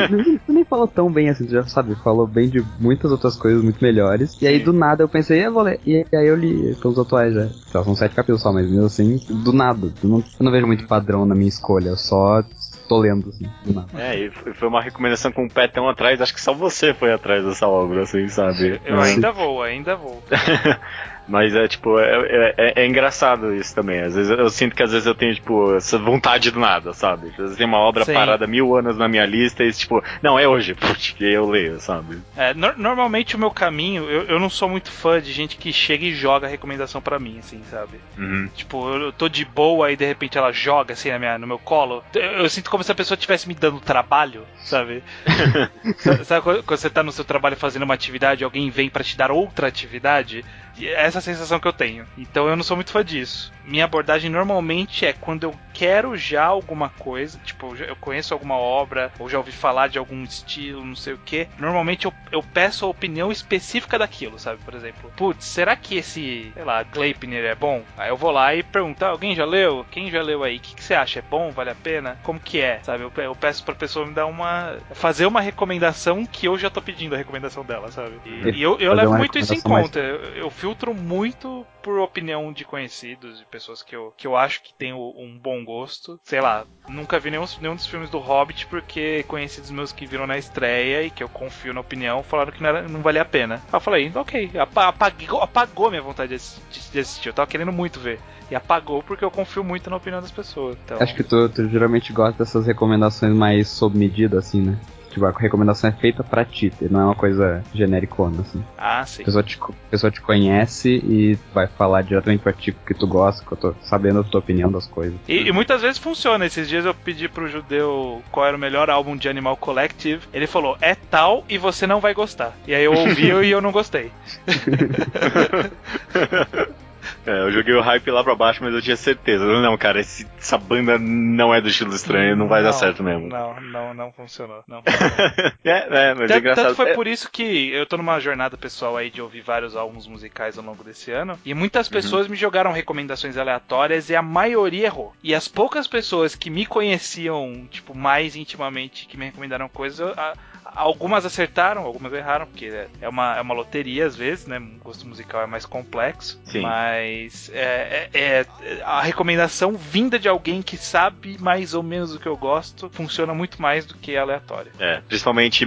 tu nem falou tão bem assim, tu já sabe, falou bem de muitas outras coisas muito melhores. E aí do nada eu pensei, eu vou ler. E aí eu li pelos atuais já. Só são sete capítulos só, mas mesmo assim, do nada. Eu não, eu não vejo muito padrão na minha escolha, eu só tô lendo, assim, do nada. É, e foi uma recomendação com um pé tão atrás, acho que só você foi atrás dessa obra, assim, sabe? Eu ainda vou, ainda vou. Mas é tipo, é, é, é, é, engraçado isso também. Às vezes eu, sinto que às vezes eu tenho, tipo, essa vontade do nada, sabe? Às vezes tem uma obra Sim. parada mil anos na minha lista e tipo, não, é hoje, porque eu leio, sabe? É, no, normalmente o meu caminho, eu, eu não sou muito fã de gente que chega e joga recomendação para mim, assim, sabe? Uhum. Tipo, eu tô de boa e de repente ela joga assim na minha, no meu colo. Eu, eu sinto como se a pessoa estivesse me dando trabalho, sabe? sabe quando você tá no seu trabalho fazendo uma atividade e alguém vem para te dar outra atividade? essa sensação que eu tenho. Então eu não sou muito fã disso. Minha abordagem normalmente é quando eu quero já alguma coisa, tipo, eu conheço alguma obra, ou já ouvi falar de algum estilo, não sei o que. Normalmente eu, eu peço a opinião específica daquilo, sabe? Por exemplo, putz, será que esse, sei lá, Gleipnir é bom? Aí eu vou lá e pergunto, ah, alguém já leu? Quem já leu aí? O que, que, você acha? É bom? Vale a pena? Como que é? Sabe? Eu, eu peço pra pessoa me dar uma. fazer uma recomendação que eu já tô pedindo a recomendação dela, sabe? E, e eu, eu levo muito isso em conta. Mais... Eu, eu filtro muito por opinião de conhecidos, de pessoas que eu, que eu acho que tem um bom gosto. Sei lá, nunca vi nenhum, nenhum dos filmes do Hobbit porque conhecidos meus que viram na estreia e que eu confio na opinião falaram que não, era, não valia a pena. Aí eu falei, ok, apagou, apagou minha vontade de, assistir. Eu tava querendo muito ver. E apagou porque eu confio muito na opinião das pessoas. Então... Acho que tu, tu geralmente gosta dessas recomendações mais sob medida, assim, né? Tipo, a recomendação é feita pra ti, não é uma coisa genericona, assim. Ah, sim. A pessoa te, a pessoa te conhece e vai falar diretamente pra ti que tu gosta, que eu tô sabendo a tua opinião das coisas. E, e, muitas vezes funciona. Esses dias eu pedi pro judeu qual era o melhor álbum de Animal Collective. Ele falou, é tal e você não vai gostar. E aí eu ouvi e eu não gostei. É, eu joguei o hype lá pra baixo, mas eu tinha certeza. Não, cara, esse, essa banda não é do estilo estranho, não vai não, dar certo mesmo. Não, não, não funcionou. Não funcionou. é, é, mas tanto, é engraçado. Tanto foi é... por isso que eu tô numa jornada pessoal aí de ouvir vários álbuns musicais ao longo desse ano. E muitas uhum. pessoas uhum. me jogaram recomendações aleatórias e a maioria errou. E as poucas pessoas que me conheciam, tipo, mais intimamente, que me recomendaram coisas, a, Algumas acertaram, algumas erraram, porque é uma, é uma loteria às vezes, né? O gosto musical é mais complexo. Sim. Mas é, é, é, a recomendação vinda de alguém que sabe mais ou menos o que eu gosto funciona muito mais do que aleatória. É, principalmente,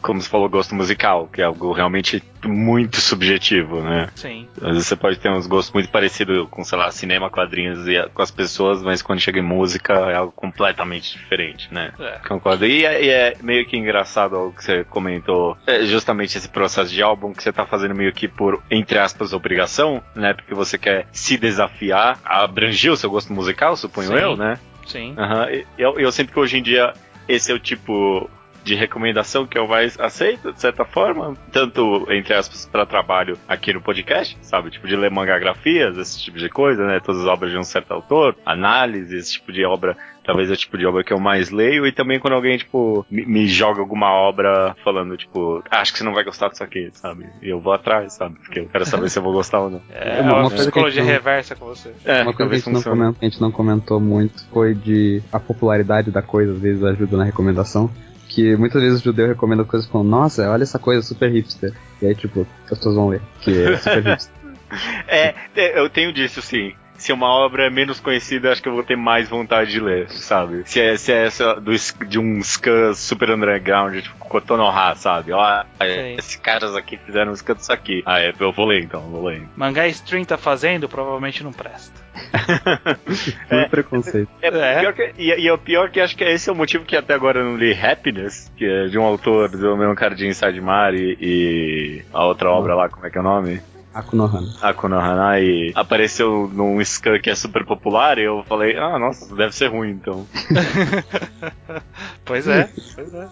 como você falou, gosto musical, que é algo realmente muito subjetivo, né? Sim. Às vezes você pode ter uns gostos muito parecidos com, sei lá, cinema, quadrinhos e com as pessoas, mas quando chega em música é algo completamente diferente, né? É. Concordo. E é, e é meio que engraçado engraçado o que você comentou, é justamente esse processo de álbum que você tá fazendo meio que por, entre aspas, obrigação, né? Porque você quer se desafiar a abranger o seu gosto musical, suponho Sim. eu, né? Sim. Uhum. Eu, eu sempre que hoje em dia esse é o tipo de recomendação que eu mais aceito, de certa forma, tanto, entre aspas, para trabalho aqui no podcast, sabe? Tipo, de ler mangagrafias, esse tipo de coisa, né? Todas as obras de um certo autor, análise, esse tipo de obra talvez é o tipo de obra que eu mais leio, e também quando alguém, tipo, me, me joga alguma obra falando, tipo, acho que você não vai gostar disso aqui, sabe? E eu vou atrás, sabe? Porque eu quero saber se eu vou gostar ou não. É, é uma, uma psicologia reversa com você. É, uma coisa que a gente, não comentou, a gente não comentou muito foi de a popularidade da coisa, às vezes ajuda na recomendação que muitas vezes o judeu recomenda coisas como, nossa, olha essa coisa super hipster. E aí, tipo, as pessoas vão ler, que é super hipster. é, eu tenho disso sim se uma obra é menos conhecida, acho que eu vou ter mais vontade de ler, sabe? Se é, se é essa do, de um scan super underground, tipo Kotonoha, sabe? Ó, esses caras aqui fizeram um scan disso aqui. Ah, é, eu vou ler então, vou ler. Mangá Stream tá fazendo, provavelmente não presta. é, preconceito. É, é, é. Que, e, e, o pior que acho que esse é o motivo que até agora eu não li Happiness, que é de um autor do mesmo cara de Inside Mari e a outra obra lá, como é que é o nome? Akunohana. Akunohana e apareceu num scan que é super popular e eu falei, ah, nossa, deve ser ruim então. pois é, pois é.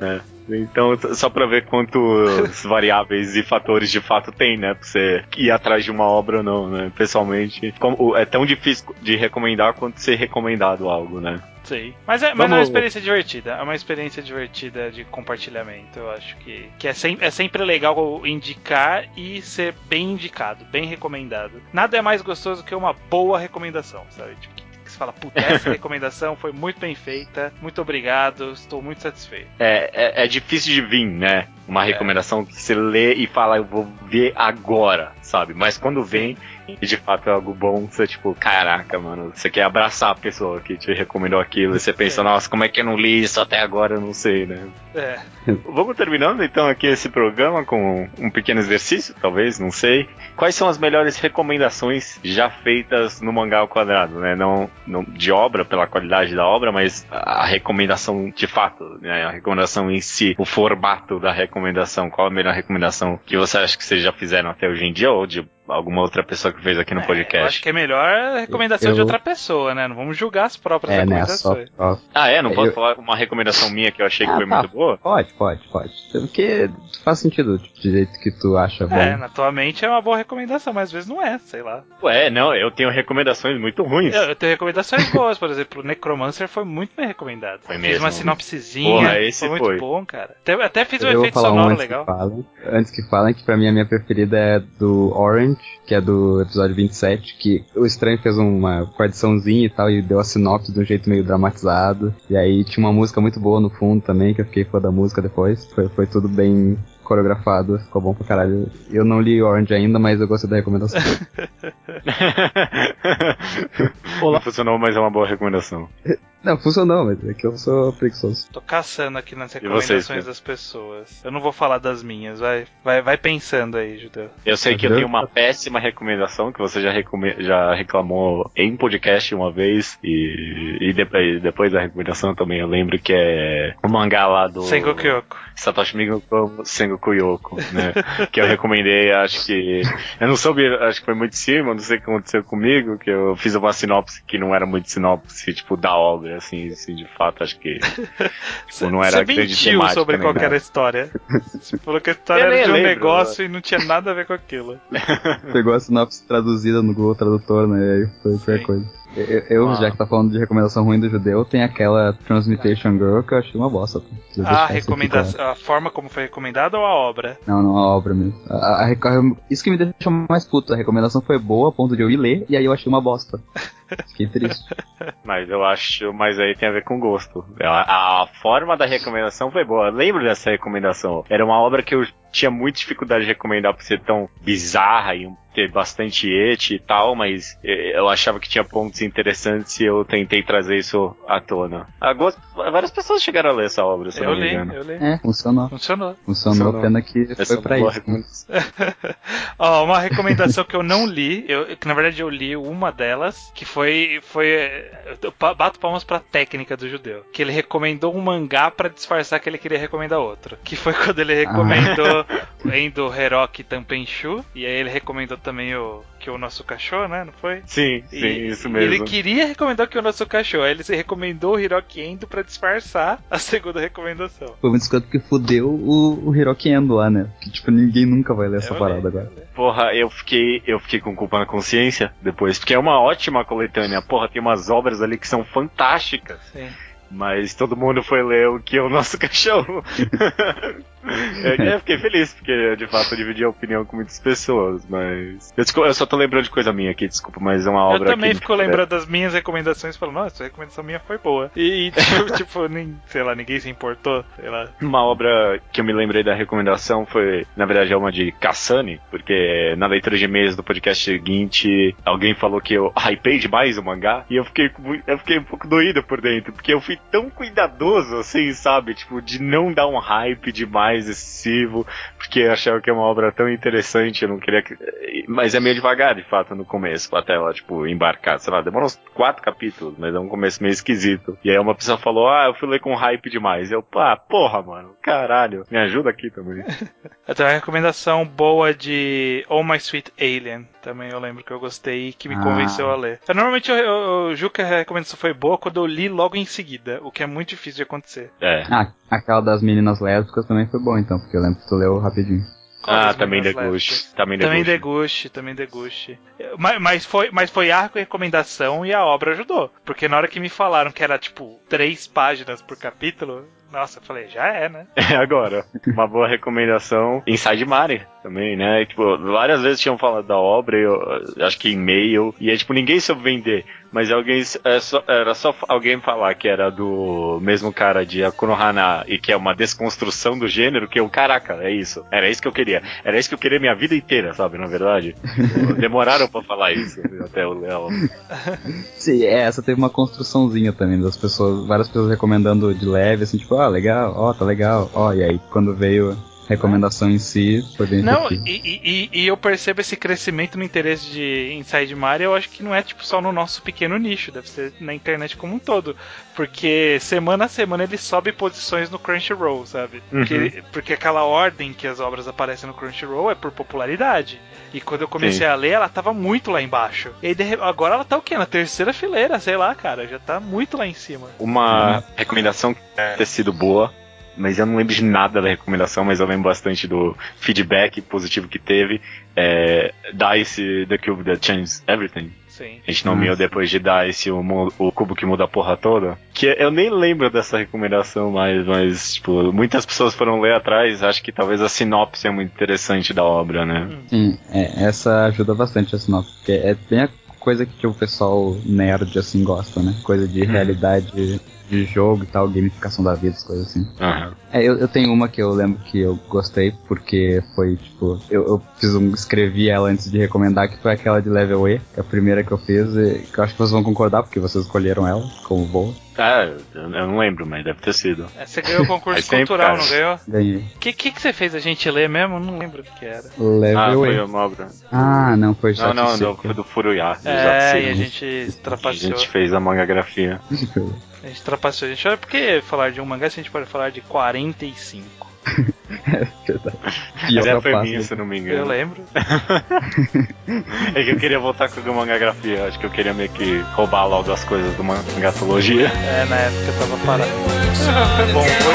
é. Então, só pra ver quantos variáveis e fatores de fato tem, né? Pra você ir atrás de uma obra ou não, né? Pessoalmente, como, é tão difícil de recomendar quanto ser recomendado algo, né? Sim. Mas é, mas é uma experiência divertida. É uma experiência divertida de compartilhamento. Eu acho que, que é, sem, é sempre legal indicar e ser bem indicado, bem recomendado. Nada é mais gostoso que uma boa recomendação, sabe? Tipo, você fala, puta, essa recomendação foi muito bem feita, muito obrigado, estou muito satisfeito. É, é, é difícil de vir, né? Uma é. recomendação que você lê e fala, eu vou ver agora, sabe? Mas quando vem, e de fato é algo bom, você tipo, caraca, mano, você quer abraçar a pessoa que te recomendou aquilo, e você pensa, é. nossa, como é que eu não li isso até agora, eu não sei, né? É. Vamos terminando então aqui esse programa com um pequeno exercício, talvez, não sei. Quais são as melhores recomendações já feitas no mangá ao quadrado, né? Não, não de obra, pela qualidade da obra, mas a recomendação de fato, né? A recomendação em si, o formato da recomendação. Qual a melhor recomendação que você acha que vocês já fizeram até hoje em dia ou de alguma outra pessoa que fez aqui no é, podcast. Eu acho que é melhor a recomendação eu... de outra pessoa, né? Não vamos julgar as próprias é, recomendações. Né, só... Ah, é? Não posso eu... falar uma recomendação minha que eu achei que ah, foi tá. muito boa? Pode, pode, pode. Porque faz sentido do jeito que tu acha bom. É, na tua mente é uma boa recomendação, mas às vezes não é, sei lá. Ué, não, eu tenho recomendações muito ruins. Eu, eu tenho recomendações boas, por exemplo, o Necromancer foi muito bem recomendado. Foi mesmo. Fiz uma sinopsezinha, Porra, esse foi muito foi. bom, cara. Até, até fiz um eu efeito sonoro um legal. Que falem, antes que falem, que pra mim a minha preferida é do Orange, que é do episódio 27, que o Estranho fez uma coediçãozinha e tal, e deu a sinopse de um jeito meio dramatizado. E aí tinha uma música muito boa no fundo também, que eu fiquei fã da música depois. Foi, foi tudo bem coreografado, ficou bom pra caralho. Eu não li Orange ainda, mas eu gostei da recomendação. Olá. Não funcionou, mas é uma boa recomendação. Não, funcionou, mas é que eu sou preguiçoso. Tô caçando aqui nas recomendações vocês, das pessoas. Eu não vou falar das minhas, vai, vai, vai pensando aí, Judeu. Eu sei que eu tenho uma péssima recomendação que você já, já reclamou em podcast uma vez e, e depois, depois da recomendação também eu lembro que é o mangá lá do Sengoku Yoko. Satoshi Migo Sengoku Yoko, né? que eu recomendei, acho que eu não soube, acho que foi muito cima, não sei o que aconteceu comigo, que eu fiz uma sinopse que não era muito sinopse, tipo, da obra assim, assim, de fato, acho que tipo, não era Você mentiu sobre qual era a história. Você falou que a história era de um lembro, negócio né? e não tinha nada a ver com aquilo. Pegou a sinopse traduzida no Google Tradutor, né? E aí foi, a coisa. Eu, eu ah. já que tá falando de recomendação ruim do judeu, tem aquela Transmutation Girl que eu achei uma bosta. Ah, recomendação, a forma como foi recomendada ou a obra? Não, não, a obra mesmo. A, a, a, isso que me deixou mais puto. A recomendação foi boa a ponto de eu ir ler e aí eu achei uma bosta. Fiquei triste. mas eu acho, mas aí tem a ver com gosto. A, a forma da recomendação foi boa. Eu lembro dessa recomendação. Era uma obra que eu tinha muita dificuldade de recomendar por ser tão bizarra e ter bastante et e tal, mas eu achava que tinha pontos interessantes e eu tentei trazer isso à tona. Agora, várias pessoas chegaram a ler essa obra, se eu não me engano. Eu li. É, funcionou. Funcionou. Funcionou, funcionou. pena que essa foi pra isso. Ó, uma recomendação que eu não li, eu, que na verdade eu li uma delas, que foi. Foi eu bato palmas pra técnica do judeu. Que ele recomendou um mangá para disfarçar que ele queria recomendar outro. Que foi quando ele recomendou ah. Endo Heroki Tanpenshu. E aí ele recomendou também o que o nosso cachorro, né? Não foi? Sim, sim, e, isso mesmo. Ele queria recomendar que o nosso cachorro. Aí ele se recomendou o Hiroki Endo pra disfarçar a segunda recomendação. Foi muito escroto que fudeu o, o Hiroki Endo lá, né? Que tipo, ninguém nunca vai ler essa é, parada agora. Porra, eu fiquei, eu fiquei com culpa na consciência depois, porque é uma ótima coletânea. Porra, tem umas obras ali que são fantásticas. Sim. Mas todo mundo foi ler o que é o nosso cachorro. eu, eu, fiquei feliz, porque de fato eu dividi a opinião com muitas pessoas, mas. Eu, eu, só tô lembrando de coisa minha aqui, desculpa, mas é uma obra. Eu também fico lembrando das minhas recomendações e falo, nossa, a recomendação minha foi boa. E, tipo, tipo, nem, sei lá, ninguém se importou, sei lá. Uma obra que eu me lembrei da recomendação foi, na verdade, é uma de Kassani, porque na leitura de e-mails do podcast seguinte, alguém falou que eu hypei demais o mangá, e eu fiquei, eu fiquei um pouco doído por dentro, porque eu fui tão cuidadoso, assim, sabe? Tipo, de não dar um hype demais excessivo, porque achava que é uma obra tão interessante, eu não queria que... Mas é meio devagar, de fato, no começo, até ela, tipo, embarcar, sei lá, demorou uns quatro capítulos, mas é um começo meio esquisito. E aí uma pessoa falou, ah, eu fui ler com hype demais. Eu, pá, porra, mano, caralho, me ajuda aqui também. eu tenho uma recomendação boa de Oh My Sweet Alien, também eu lembro que eu gostei e que me ah. convenceu a ler. Eu, normalmente eu, eu, eu julgo que a recomendação foi boa quando eu li logo em seguida o que é muito difícil de acontecer. É. Ah, aquela das meninas lésbicas também foi boa, então, porque eu lembro que tu leu rapidinho. Ah, também deguste. Também deguste. Também deguste, Mas, mas, foi, mas foi a recomendação e a obra ajudou. Porque na hora que me falaram que era tipo três páginas por capítulo, nossa, eu falei, já é, né? É, agora. Uma boa recomendação. Inside Mari também, né? Tipo, várias vezes tinham falado da obra, eu, acho que e-mail, e é tipo, ninguém soube vender. Mas alguém é só, era só alguém falar que era do mesmo cara de Akunohana e que é uma desconstrução do gênero, que eu, caraca, é isso. Era isso que eu queria. Era isso que eu queria minha vida inteira, sabe? Na verdade. Demoraram pra falar isso até o Léo. Sim, é, essa teve uma construçãozinha também das pessoas, várias pessoas recomendando de leve, assim, tipo, ah, legal, ó, tá legal, ó, e aí quando veio recomendação em si foi bem Não, e, e, e, eu percebo esse crescimento no interesse de Inside Mario, eu acho que não é tipo só no nosso pequeno nicho, deve ser na internet como um todo. Porque semana a semana ele sobe posições no Crunchyroll, sabe? Uhum. Porque, porque aquela ordem que as obras aparecem no Crunchyroll é por popularidade. E quando eu comecei Sim. a ler, ela tava muito lá embaixo. E aí, agora ela tá o quê? Na terceira fileira, sei lá, cara. Já tá muito lá em cima. Uma recomendação que ter sido boa mas eu não lembro de nada da recomendação, mas eu lembro bastante do feedback positivo que teve. É, Dice The Cube That Changes Everything. Sim. A gente nomeou depois de dar esse o, o, cubo que muda a porra toda. Que eu nem lembro dessa recomendação mais, mas, tipo, muitas pessoas foram ler atrás. Acho que talvez a sinopse é muito interessante da obra, né? Sim, é, essa ajuda bastante a sinopse, porque é bem a coisa que o pessoal nerd assim gosta, né? Coisa de hum. realidade de jogo e tal, gamificação da vida, as coisas assim. Uhum. É, eu, eu, tenho uma que eu lembro que eu gostei, porque foi, tipo, eu, eu fiz um, escrevi ela antes de recomendar, que foi aquela de Level E, que é a primeira que eu fiz, e que eu acho que vocês vão concordar, porque vocês escolheram ela como boa. Ah, eu não lembro, mas deve ter sido. É, você ganhou o concurso cultural, não ganhou? Ganhei. O que, que, que você fez a gente ler mesmo? Não lembro o que era. Level ah, foi uma obra. Ah, não, foi Não, não, não, foi do Furuya. É, e a gente trapaceou. A gente fez a mangagrafia. A gente trapaceou. A gente olha porque falar de um mangá se a gente pode falar de 45. é verdade. É foi minha, se não me engano. Eu lembro. é que eu queria voltar com a mangagrafia. Acho que eu queria meio que roubar logo as coisas do mangatologia. É, na época eu tava parado. Foi bom, foi,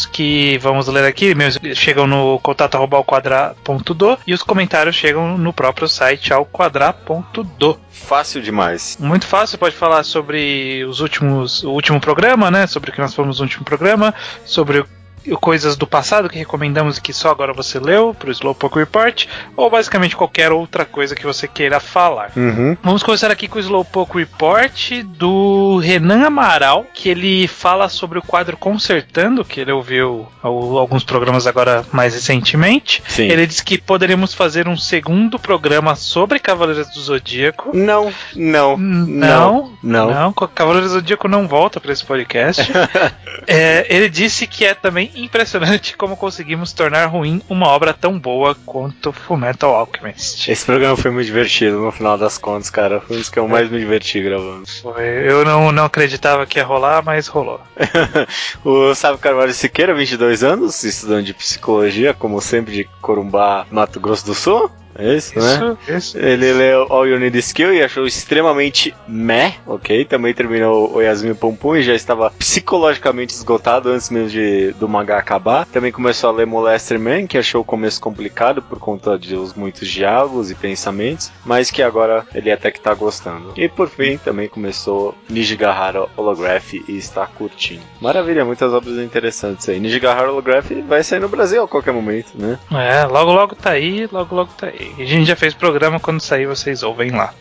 que vamos ler aqui, meus chegam no contato ao quadra.do e os comentários chegam no próprio site ao quadra.do. Fácil demais. Muito fácil, pode falar sobre os últimos, o último programa, né? Sobre o que nós falamos no último programa, sobre o coisas do passado que recomendamos que só agora você leu para o Slowpoke Report, ou basicamente qualquer outra coisa que você queira falar. Uhum. Vamos começar aqui com o Slowpoke Report do Renan Amaral, que ele fala sobre o quadro Consertando, que ele ouviu alguns programas agora mais recentemente. Sim. Ele disse que poderíamos fazer um segundo programa sobre Cavaleiros do Zodíaco. Não, não, não, não. Não, Cavaleiros do Zodíaco não volta para esse podcast. é, ele disse que é também impressionante como conseguimos tornar ruim uma obra tão boa quanto Fullmetal Alchemist. Esse programa foi muito divertido no final das contas, cara. Foi dos que eu mais me diverti gravando. Foi. Eu não, não acreditava que ia rolar, mas rolou. o Sábio Carvalho Siqueira, 22 anos, estudante de psicologia, como sempre, de Corumbá, Mato Grosso do Sul. É isso, isso, né? Isso. Ele leu All You Need Skill e achou extremamente meh, ok? Também terminou o Yasmin Pompom e já estava psicologicamente esgotado antes mesmo de, do mangá acabar. Também começou a ler Molester Man, que achou o começo complicado por conta de os muitos diálogos e pensamentos, mas que agora ele até que tá gostando. E por fim, também começou Nijigahara Holograph e está curtindo. Maravilha, muitas obras interessantes aí. Nijigahara Holograph vai sair no Brasil a qualquer momento, né? É, logo logo tá aí, logo logo tá aí. A gente já fez programa, quando sair vocês ouvem lá.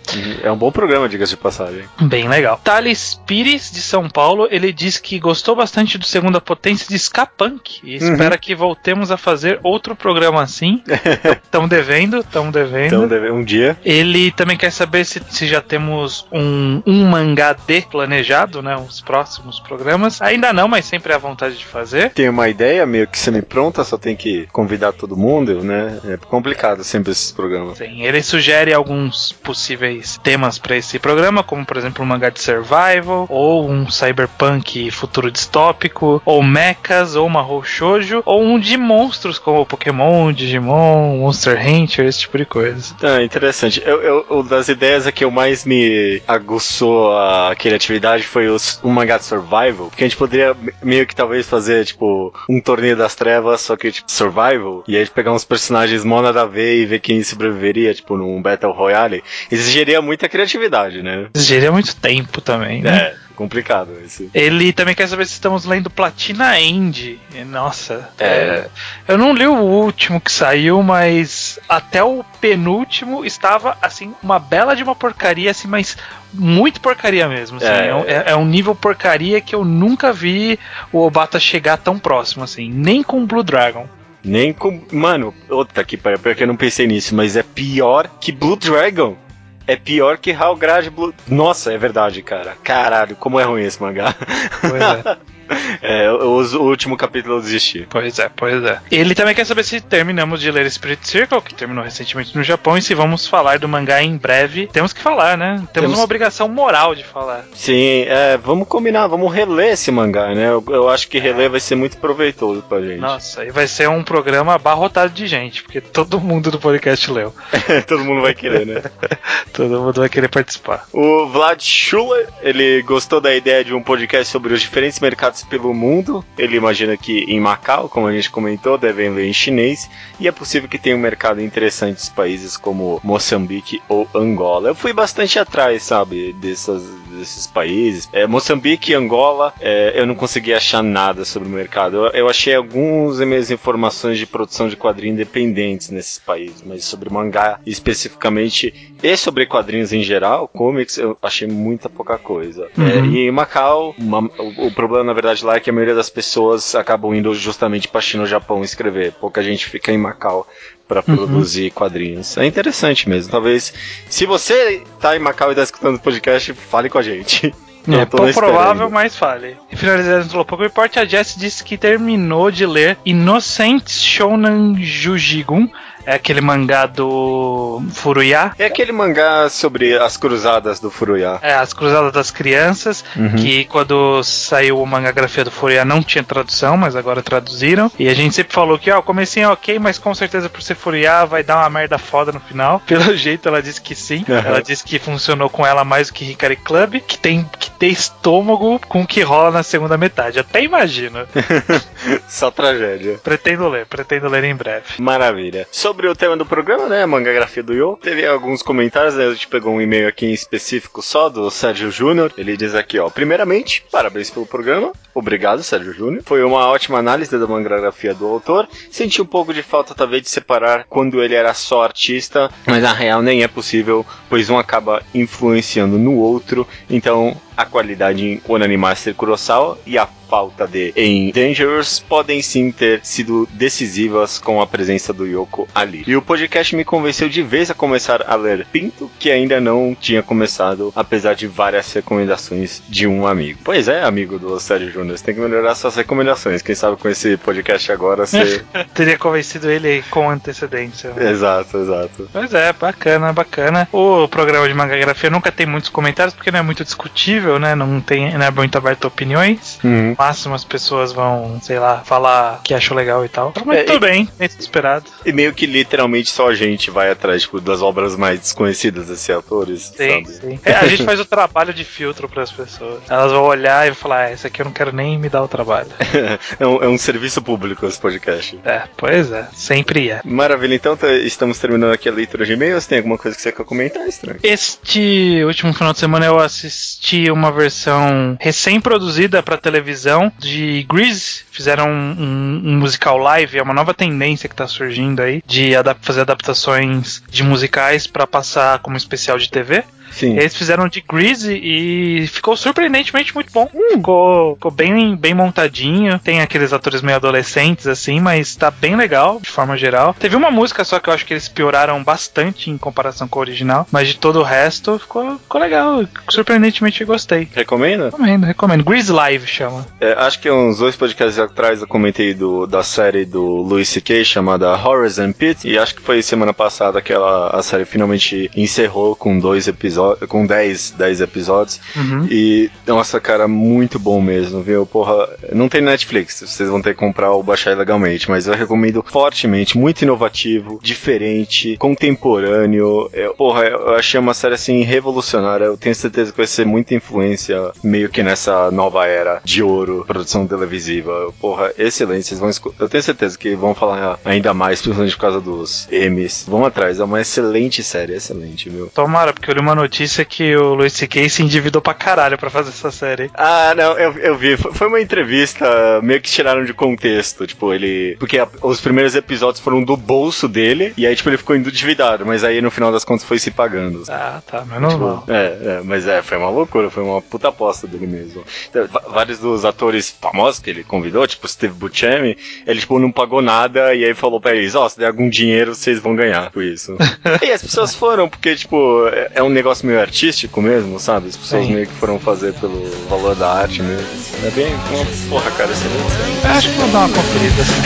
É um bom programa, diga-se de passagem. Bem legal. Thales Pires, de São Paulo, ele diz que gostou bastante do Segunda Potência de Skapunk e uhum. espera que voltemos a fazer outro programa assim. Estamos devendo, estamos devendo. Estamos devendo um dia. Ele também quer saber se, se já temos um, um mangá de planejado, né? Os próximos programas. Ainda não, mas sempre a vontade de fazer. Tem uma ideia meio que semi-pronta, só tem que convidar todo mundo, né? É complicado sempre esses programas. Sim, ele sugere alguns possíveis temas para esse programa, como por exemplo um mangá de survival, ou um cyberpunk futuro distópico, ou mechas, ou uma shoujo, ou um de monstros como Pokémon, Digimon, Monster Hunter, esse tipo de coisa. Ah, interessante. Eu, eu, das ideias que eu mais me aguçou a criatividade foi os, um mangá de survival, porque a gente poderia meio que talvez fazer tipo um torneio das trevas, só que tipo survival, e aí pegar uns personagens mó nada a ver e ver quem sobreviveria, tipo, num Battle Royale, exigiria muita criatividade, né? Exigiria muito tempo também, né? É complicado esse. Ele também quer saber se estamos lendo Platina End. Nossa, é. é. Eu não li o último que saiu, mas até o penúltimo estava assim uma bela de uma porcaria, assim, mas muito porcaria mesmo. Assim, é. É, um, é, é, um, nível porcaria que eu nunca vi o Obata chegar tão próximo, assim, nem com Blue Dragon. Nem com. Mano, outra aqui, pior que eu não pensei nisso, mas é pior que Blue Dragon. É pior que Hellgrad Blue. Nossa, é verdade, cara. Caralho, como é ruim esse mangá. Pois é. É, o, o, último capítulo eu desisti. Pois é, pois é. Ele também quer saber se terminamos de ler Spirit Circle, que terminou recentemente no Japão, e se vamos falar do mangá em breve. Temos que falar, né? Temos, Temos... uma obrigação moral de falar. Sim, é, vamos combinar, vamos reler esse mangá, né? Eu, eu acho que reler vai ser muito proveitoso pra gente. Nossa, e vai ser um programa abarrotado de gente, porque todo mundo do podcast leu. todo mundo vai querer, né? todo mundo vai querer participar. O Vlad Schuller, ele gostou da ideia de um podcast sobre os diferentes mercados pelo mundo. Ele imagina que em Macau, como a gente comentou, devem ler em chinês. E é possível que tenha um mercado interessante em países como Moçambique ou Angola. Eu fui bastante atrás, sabe, dessas, desses países. É, Moçambique e Angola, é, eu não consegui achar nada sobre o mercado. Eu, eu achei algumas minhas informações de produção de quadrinhos independentes nesses países, mas sobre mangá especificamente e sobre quadrinhos em geral, comics, eu achei muita pouca coisa. É, uhum. É, e em Macau, uma, o, o problema na verdade verdade lá é que a maioria das pessoas acabam indo justamente para China ou Japão escrever. Pouca gente fica em Macau para uhum. produzir uhum. quadrinhos. É interessante mesmo. Talvez, se você tá em Macau e tá escutando o podcast, fale com a gente. É pouco provável, mas fale. E finalizando o Slowpoke Report, a Jess disse que terminou de ler Innocent Shonen Jujigun é aquele mangá do Furuya. É aquele mangá sobre as cruzadas do Furuya. É, as cruzadas das crianças, uhum. que quando saiu o mangagrafia do Furuya não tinha tradução, mas agora traduziram. E a gente sempre falou que, ó, o comecinho é ok, mas com certeza por ser Furuya vai dar uma merda foda no final. Pelo jeito ela disse que sim. Uhum. Ela disse que funcionou com ela mais do que Hikari Club, que tem que ter estômago com o que rola na segunda metade. Até imagino. Só tragédia. Pretendo ler, pretendo ler em breve. Maravilha. Sobre o tema do programa, né, a mangagrafia do Yo, teve alguns comentários, né, a gente pegou um e-mail aqui em específico só do Sérgio Júnior. Ele diz aqui, ó, primeiramente, parabéns pelo programa. Obrigado, Sérgio Júnior. Foi uma ótima análise da mangagrafia do autor. Senti um pouco de falta, talvez, de separar quando ele era só artista, mas na real nem é possível, pois um acaba influenciando no outro. Então, a qualidade em Onani Master Kurosawa e a falta de em Dangerous podem sim ter sido decisivas com a presença do Yoko ali. E o podcast me convenceu de vez a começar a ler Pinto, que ainda não tinha começado, apesar de várias recomendações de um amigo. Pois é, amigo do Sérgio Júnior, você tem que melhorar suas recomendações. Quem sabe com esse podcast agora você. Teria convencido ele com antecedência. Né? Exato, exato. Pois é, bacana, bacana. O programa de mangagrafia nunca tem muitos comentários porque não é muito discutível, né? Não tem, não é muito aberto a opiniões. Uhum máximo as pessoas vão, sei lá, falar que acham legal e tal. Mas é, tudo bem, é esperado. E meio que literalmente só a gente vai atrás tipo, das obras mais desconhecidas desses autores, sim, sabe? Sim. É, a gente faz o trabalho de filtro para as pessoas. Elas vão olhar e falar, ah, esse aqui eu não quero nem me dar o trabalho. é, um, é, um, serviço público esse podcast. É, pois é, sempre é. Maravilha, então tá, estamos terminando aqui a leitura de e-mails. Tem alguma coisa que você quer comentar, estranho? Este último final de semana eu assisti uma versão recém-produzida para televisão de Grease, fizeram um, um, musical live, é uma nova tendência que está surgindo aí de adap fazer adaptações de musicais para passar como especial de TV. Sim. Eles fizeram de Grease e ficou surpreendentemente muito bom. Hum. Ficou, ficou bem, bem montadinho. Tem aqueles atores meio adolescentes, assim, mas tá bem legal, de forma geral. Teve uma música só que eu acho que eles pioraram bastante em comparação com o original, mas de todo o resto ficou, ficou legal. Surpreendentemente gostei. Recomenda? Recomendo, recomendo. Grease Live chama. É, acho que uns dois podcasts atrás eu comentei do, da série do Louis C.K. chamada Horrors and Pit, e acho que foi semana passada que ela, a série finalmente encerrou com dois episódios episódios, com 10, 10 episódios. Uhum. E, nossa, cara, muito bom mesmo, viu? Porra, não tem Netflix, vocês vão ter que comprar ou baixar ilegalmente, mas eu recomendo fortemente, muito inovativo, diferente, contemporâneo. Eu, porra, eu achei uma série assim revolucionária. Eu tenho certeza que vai ser muita influência meio que nessa nova era de ouro, produção televisiva. Porra, excelente. Vocês vão Eu tenho certeza que vão falar ainda mais, principalmente por causa dos M's. Vão atrás, é uma excelente série, excelente, viu? Tomara, porque eu li uma notícia notícia que o Louis C.K. se endividou pra caralho pra fazer essa série. Ah, não, eu, eu vi. Foi uma entrevista meio que tiraram de contexto. Tipo, ele. Porque a, os primeiros episódios foram do bolso dele, e aí, tipo, ele ficou endividado, mas aí no final das contas foi se pagando. Ah, tá, mas não. Tipo, é, é, mas é, foi uma loucura, foi uma puta aposta dele mesmo. Então, vários dos atores famosos que ele convidou, tipo Steve Buscemi, ele, tipo, não pagou nada, e aí falou pra eles: Ó, oh, se der algum dinheiro, vocês vão ganhar com isso. e as pessoas foram, porque, tipo, é, é um negócio negócio meio artístico mesmo, sabe? As pessoas Sim. meio que foram fazer pelo valor da arte mesmo. É bem uma porra, cara, excelente. Acho que vou dar uma conferida assim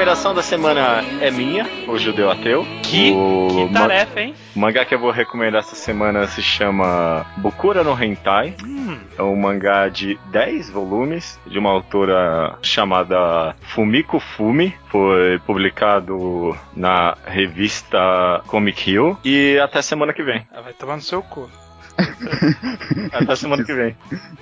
recomendação da semana é minha, o Judeu Ateu. Que, o que tarefa, hein? O mangá que eu vou recomendar essa semana se chama Bukura no Hentai. Hum. É um mangá de 10 volumes, de uma autora chamada Fumiko Fumi. Foi publicado na revista Comic Hill. E até semana que vem. Ah, vai tomar no seu cu. Até semana que vem.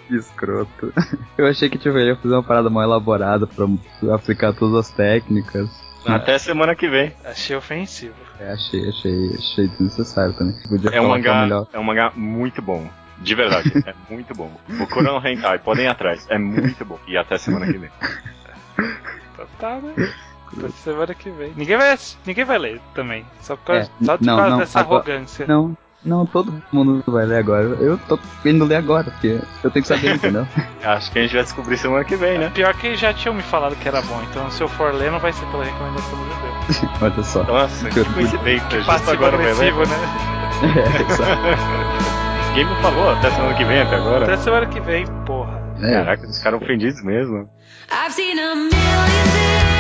Que escroto. Eu achei que tipo, ele ia fazer uma parada mais elaborada pra aplicar todas as técnicas. Até semana que vem. Achei ofensivo. É, achei, achei, achei desnecessário também. Podia é um mangá, é um mangá muito bom. De verdade, é muito bom. O Corão Hentai, podem ir atrás. É muito bom. E até semana que vem. Então tá, né? semana que vem. Ninguém vai, ninguém vai ler também. Só por causa, é, só por causa não, dessa agora, arrogância. Não, não, todo mundo vai ler agora. Eu tô indo ler agora, porque eu tenho que saber, entendeu? Acho que a gente vai descobrir semana que vem, né? Pior que já tinham me falado que era bom, então se eu for ler, não vai ser pela recomendação do Judeu. Olha só. Nossa, que coincidência. Que agora agressivo, né? é, exato. Ninguém me falou até semana que vem, até agora. Até semana que vem, porra. É. Caraca, eles ficaram ofendidos mesmo. I've seen a million things.